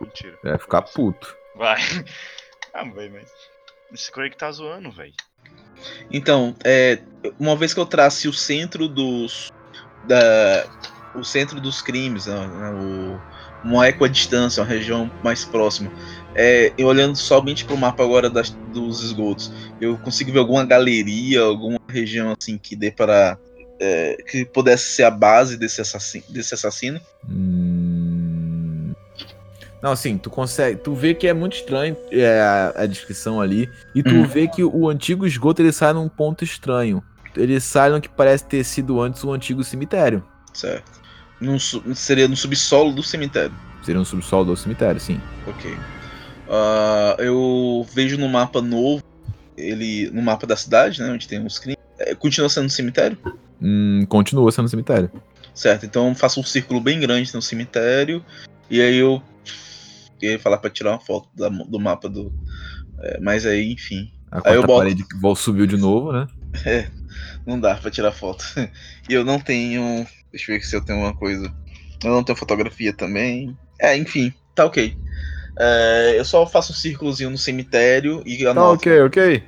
Mentira. Vai ficar puto. Vai. Ah, velho, mas. Esse Craig tá zoando, velho. Então, é, uma vez que eu trace o centro dos. Da, o centro dos crimes, né, o, uma equidistância, uma região mais próxima. É, olhando somente pro mapa agora das, dos esgotos, eu consigo ver alguma galeria, alguma região assim que dê para é, que pudesse ser a base desse assassino, desse assassino. Hum... Não, assim, tu consegue. Tu vê que é muito estranho é, a, a descrição ali. E tu Hum. vê que o antigo esgoto ele sai num ponto estranho. Ele sai no que parece ter sido antes um antigo cemitério. Certo. Num seria no subsolo do cemitério. Seria um subsolo do cemitério, sim. Ok. Ah, eu vejo no mapa novo, ele no mapa da cidade, né, onde tem os crimes. É, continua sendo um cemitério? Hum, continua sendo cemitério. Certo, então eu faço um círculo bem grande no cemitério. E aí eu ia falar pra tirar uma foto da- do mapa do. é, mas aí, enfim. A Aí eu boto. parede subiu de novo, né? É, não dá pra tirar foto. E eu não tenho. Deixa eu ver se eu tenho uma coisa. Eu não tenho fotografia também. É, enfim, tá ok. É, eu só faço um círculozinho no cemitério e Tá anoto. ok, ok.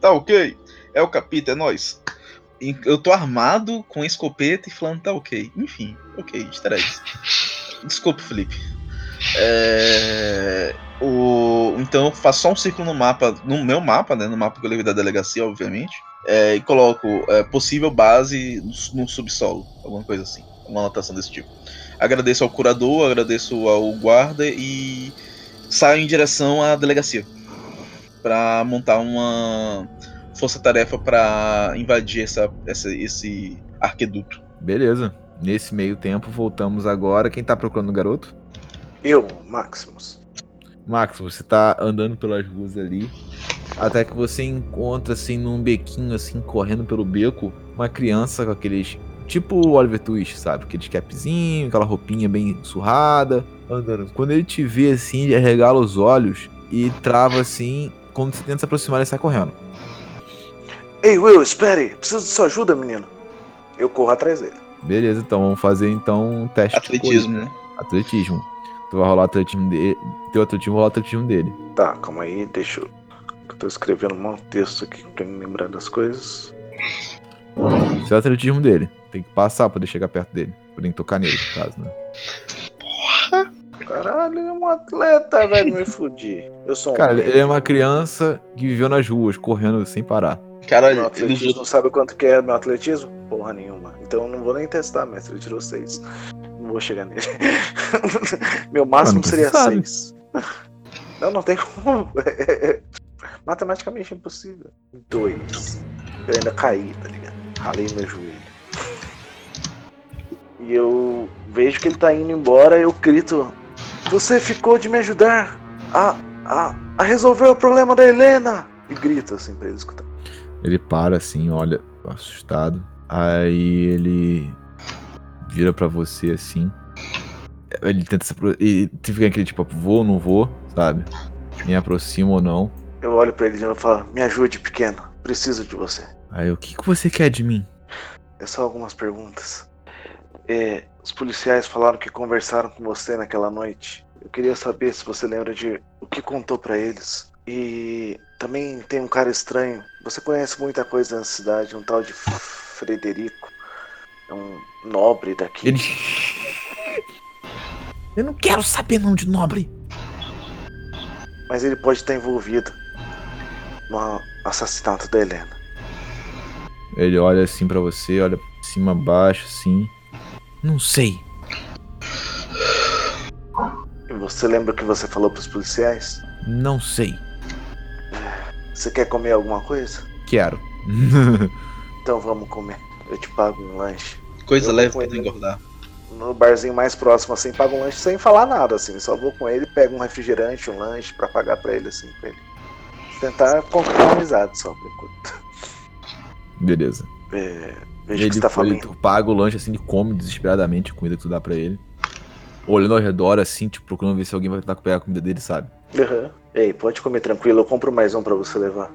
Tá ok. É o capítulo, é nóis. Eu tô armado com escopeta e falando tá ok. Enfim, ok, easter eggs. Desculpa, Felipe. É, o... Então eu faço só um círculo no mapa, no meu mapa, né? No mapa que eu levei da delegacia, obviamente. é, e coloco é, possível base no, no subsolo. Alguma coisa assim. Uma anotação desse tipo. Agradeço ao curador, agradeço ao guarda e saio em direção à delegacia. Pra montar uma força-tarefa pra invadir essa, essa, esse arqueduto. Beleza. Nesse meio tempo, voltamos agora. Quem tá procurando o garoto? Eu, Maximus. Max, você tá andando pelas ruas ali. Até que você encontra, assim, num bequinho, assim, correndo pelo beco, uma criança com aqueles. Tipo o Oliver Twist, sabe? Aqueles capzinho, aquela roupinha bem surrada, andando. Quando ele te vê assim, ele arregala os olhos e trava assim. Quando você tenta se aproximar, ele sai correndo. Ei, Will, espere! Preciso de sua ajuda, menino. Eu corro atrás dele. Beleza, então vamos fazer então um teste. de Atletismo, né? Atletismo. Tu vai rolar o atletismo dele. Teu atletismo vai rolar o atletismo dele. Tá, calma aí, deixa eu. Eu tô escrevendo um texto aqui pra me lembrar das coisas. Esse é o atletismo dele. Tem que passar pra poder chegar perto dele. Tem que tocar nele, no caso, né? Caralho, ele é um atleta, velho, me fudi. Eu sou um. Cara, ele é uma criança que viveu nas ruas, correndo sem parar. Caralho, Meu ele atletismo, usou- sabe quanto que é meu atletismo? Porra nenhuma. Então eu não vou nem testar, mestre. Ele tirou seis. Não vou chegar nele. meu máximo Mano, seria sabe. seis. Não, não tem como. Matematicamente impossível. Dois. Eu ainda caí, tá ligado? Ralei meu joelho. E eu vejo que ele tá indo embora eu grito. Você ficou de me ajudar a, a, a resolver o problema da Helena! E grito assim pra ele escutar. Ele para assim, olha, assustado. Aí ele vira pra você assim. Ele tenta se e tu fica aquele tipo, vou ou não vou, sabe? Me aproximo ou não. Eu olho pra ele e falo, me ajude, pequeno. Preciso de você. Aí o que, que você quer de mim? É só algumas perguntas. É, os policiais falaram que conversaram com você naquela noite. Eu queria saber se você lembra de o que contou pra eles. E também tem um cara estranho. Você conhece muita coisa na cidade, um tal de Frederico. É um nobre daqui. Ele. Eu não quero saber não de nobre. Mas ele pode estar envolvido no assassinato da Helena. Ele olha assim pra você, olha cima, baixo, assim. Não sei. E você lembra o que você falou pros policiais? Não sei. Você quer comer alguma coisa? Quero. Então vamos comer. Eu te pago um lanche. Coisa Eu leve não engordar. No barzinho mais próximo, assim, pago um lanche sem falar nada, assim. Só vou com ele, pego um refrigerante, um lanche pra pagar pra ele, assim, pra ele. Tentar conquistar uma amizade só, por enquanto. Beleza. É, vejo Ele, que você tá ele falando. tu paga o lanche assim, ele come desesperadamente a comida que tu dá pra ele. Olhando ao redor, assim, tipo, procurando ver se alguém vai tentar pegar a comida dele, sabe? Aham. Ei, pode comer tranquilo, eu compro mais um pra você levar.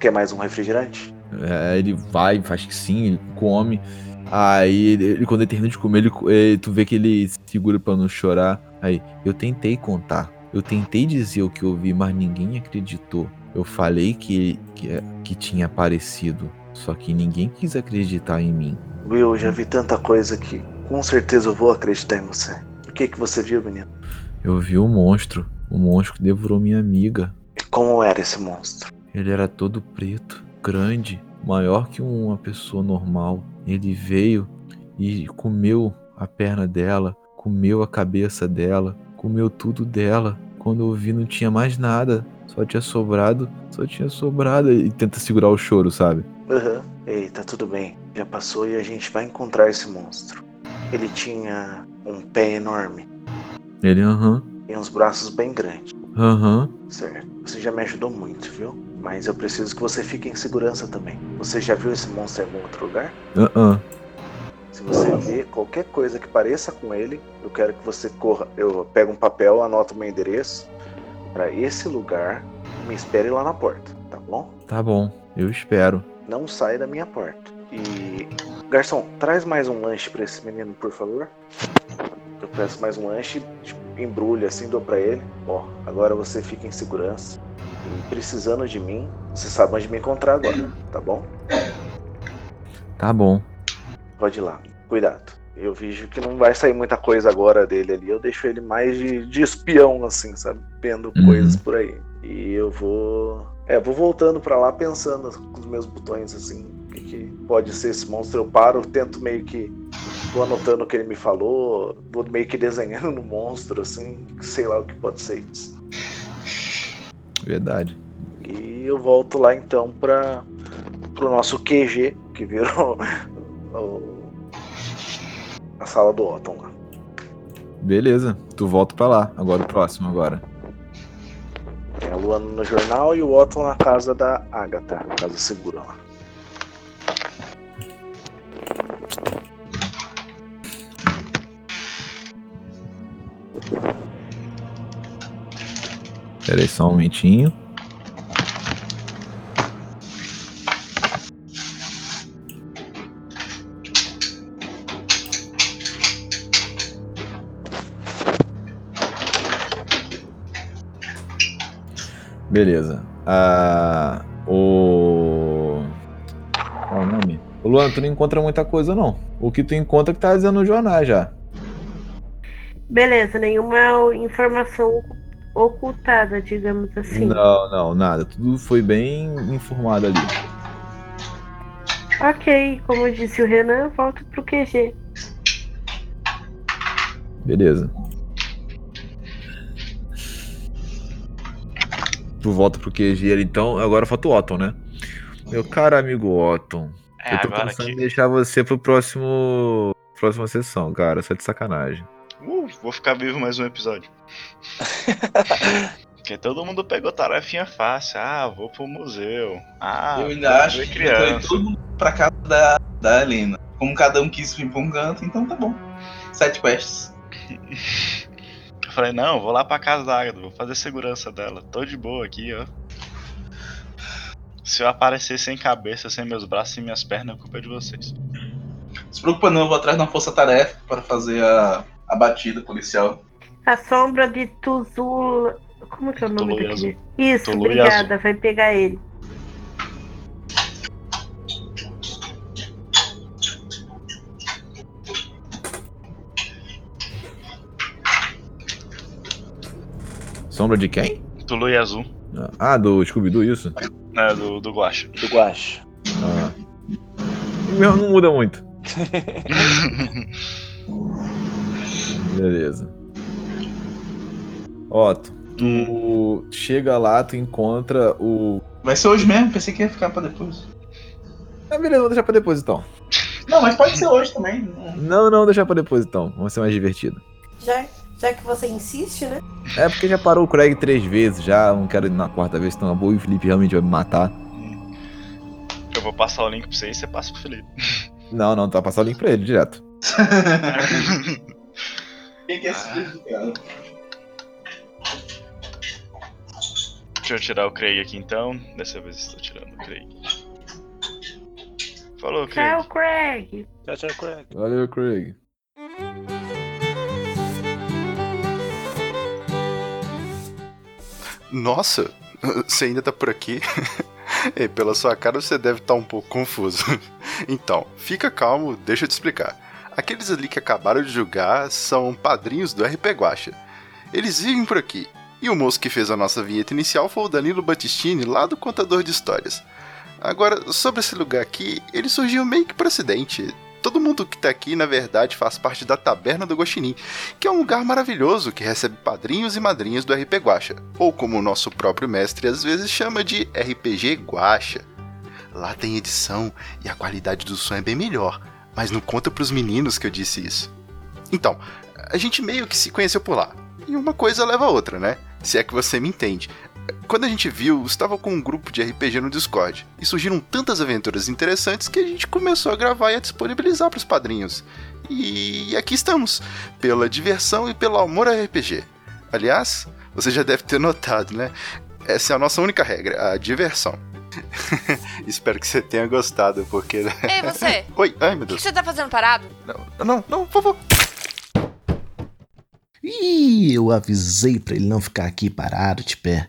Quer mais um refrigerante? É, ele vai, faz que sim, ele come. Aí, ele, ele- quando ele termina de comer, ele, eh, tu vê que ele se segura pra não chorar. Aí, eu tentei contar. Eu tentei dizer o que eu vi, mas ninguém acreditou. Eu falei que, que, que tinha aparecido. Só que ninguém quis acreditar em mim. Will, eu já vi tanta coisa que com certeza eu vou acreditar em você. O que que você viu, menino? Eu vi um monstro. O monstro que devorou minha amiga. E como era esse monstro? Ele era todo preto, grande, maior que uma pessoa normal. Ele veio e comeu a perna dela, comeu a cabeça dela, comeu tudo dela. Quando eu vi, não tinha mais nada, só tinha sobrado, só tinha sobrado. E tenta segurar o choro, sabe? Aham. Ei, tá tudo bem. Já passou e a gente vai encontrar esse monstro. Ele tinha um pé enorme Ele, aham, e uns braços bem grandes. aham. Certo. Você já me ajudou muito, viu? Mas eu preciso que você fique em segurança também. Você já viu esse monstro em algum outro lugar? aham. Se você vê qualquer coisa que pareça com ele, eu quero que você corra. Eu pego um papel, anoto meu endereço para esse lugar, me espere lá na porta, tá bom? Tá bom, eu espero. Não sai da minha porta. E garçom, traz mais um lanche para esse menino, por favor. Eu peço mais um lanche, tipo, embrulho assim, dou para ele. Ó, agora você fica em segurança. E precisando de mim, você sabe onde me encontrar agora, tá bom? Tá bom. Pode ir lá. Cuidado. Eu vejo que não vai sair muita coisa agora dele ali. Eu deixo ele mais de, de espião, assim, sabe? Vendo Uhum. coisas por aí. E eu vou. É, vou voltando pra lá pensando com os meus botões, assim. O que, que pode ser esse monstro? Eu paro, tento meio que. Vou anotando o que ele me falou. Vou meio que desenhando no monstro, assim. Sei lá o que pode ser isso. Verdade. E eu volto lá então para pro nosso QG, que virou o- a sala do Otton lá. Beleza, tu volta pra lá. Agora o próximo agora. Tem a Luana no jornal e o Otton na casa da Agatha, casa segura lá. Pera aí só um momentinho. Beleza. Ah, o. Qual é o nome? O Luan, tu não encontra muita coisa, não. O que tu encontra é que tá dizendo no jornal já. Beleza, nenhuma informação ocultada, digamos assim. Não, não, nada. Tudo foi bem informado ali. Ok, como disse o Renan, volto pro QG. Beleza. Tu volta pro QG ali, então. Agora falta o Otton, né? Meu caro amigo Otton. É, eu tô agora pensando que- em deixar você pro próximo. Próxima sessão, cara. Só de sacanagem. Uh, vou ficar vivo mais um episódio. Porque todo mundo pegou tarefinha fácil. Ah, vou pro museu. Ah, eu ainda acho que foi criança. todo mundo pra casa da, da Helena. Como cada um quis vir pra um canto, então tá bom. Sete quests. Eu falei, não, vou lá pra casa da Agatha, vou fazer segurança dela. Tô de boa aqui, ó. Se eu aparecer sem cabeça, sem meus braços e minhas pernas, a culpa é de vocês. Não se preocupa não, eu vou atrás de uma força-tarefa para fazer a, a batida policial. A sombra de Tuzula. Como que é o nome Tulu daquele? Azul. Isso, Tulu obrigada, vai pegar ele. Sombra de quem? Tulu e Azul. Ah, do Scooby-Doo, isso? É, do, do Guacha. Do Guacha. Ah. Meu, não muda muito. Beleza. Otto, tu chega lá, tu encontra o. Vai ser hoje mesmo, pensei que ia ficar pra depois. Ah, beleza, vou deixar pra depois então. Não, mas pode ser hoje também. Não, não, deixar pra depois então. Vai ser mais divertido. Já, já que você insiste, né? É porque já parou o Craig três vezes já, não quero ir na quarta vez, senão a boa e o Felipe realmente vai me matar. Eu vou passar o link pra você e você passa pro Felipe. Não, não, tá passar o link pra ele direto. Quem quer se cara? Deixa eu tirar o Craig aqui então. Dessa vez estou tirando o Craig. Falou, Craig. Tchau, Craig. Tchau, tchau, Craig. Valeu, Craig. Nossa, você ainda tá por aqui? Pela sua cara você deve estar um pouco confuso. Então, fica calmo, deixa eu te explicar. Aqueles ali que acabaram de julgar são padrinhos do RP Guacha. Eles vivem por aqui. E o moço que fez a nossa vinheta inicial foi o Danilo Battistini, lá do Contador de Histórias. Agora, sobre esse lugar aqui, ele surgiu meio que por acidente. Todo mundo que tá aqui, na verdade, faz parte da Taberna do Guaxinim, que é um lugar maravilhoso que recebe padrinhos e madrinhas do RP Guacha, ou como o nosso próprio mestre às vezes chama de RPG Guacha. Lá tem edição e a qualidade do som é bem melhor, mas não conta pros meninos que eu disse isso. Então, a gente meio que se conheceu por lá, e uma coisa leva a outra, né? Se é que você me entende. Quando a gente viu, estava com um grupo de RPG no Discord. E surgiram tantas aventuras interessantes que a gente começou a gravar e a disponibilizar para os padrinhos. E aqui estamos, pela diversão e pelo amor ao RPG. Aliás, você já deve ter notado, né? Essa é a nossa única regra, a diversão. Espero que você tenha gostado, porque. Ei, você! Oi, ai meu O que Deus. você tá fazendo parado? Não, não, não, por favor. Ih, eu avisei pra ele não ficar aqui parado de pé.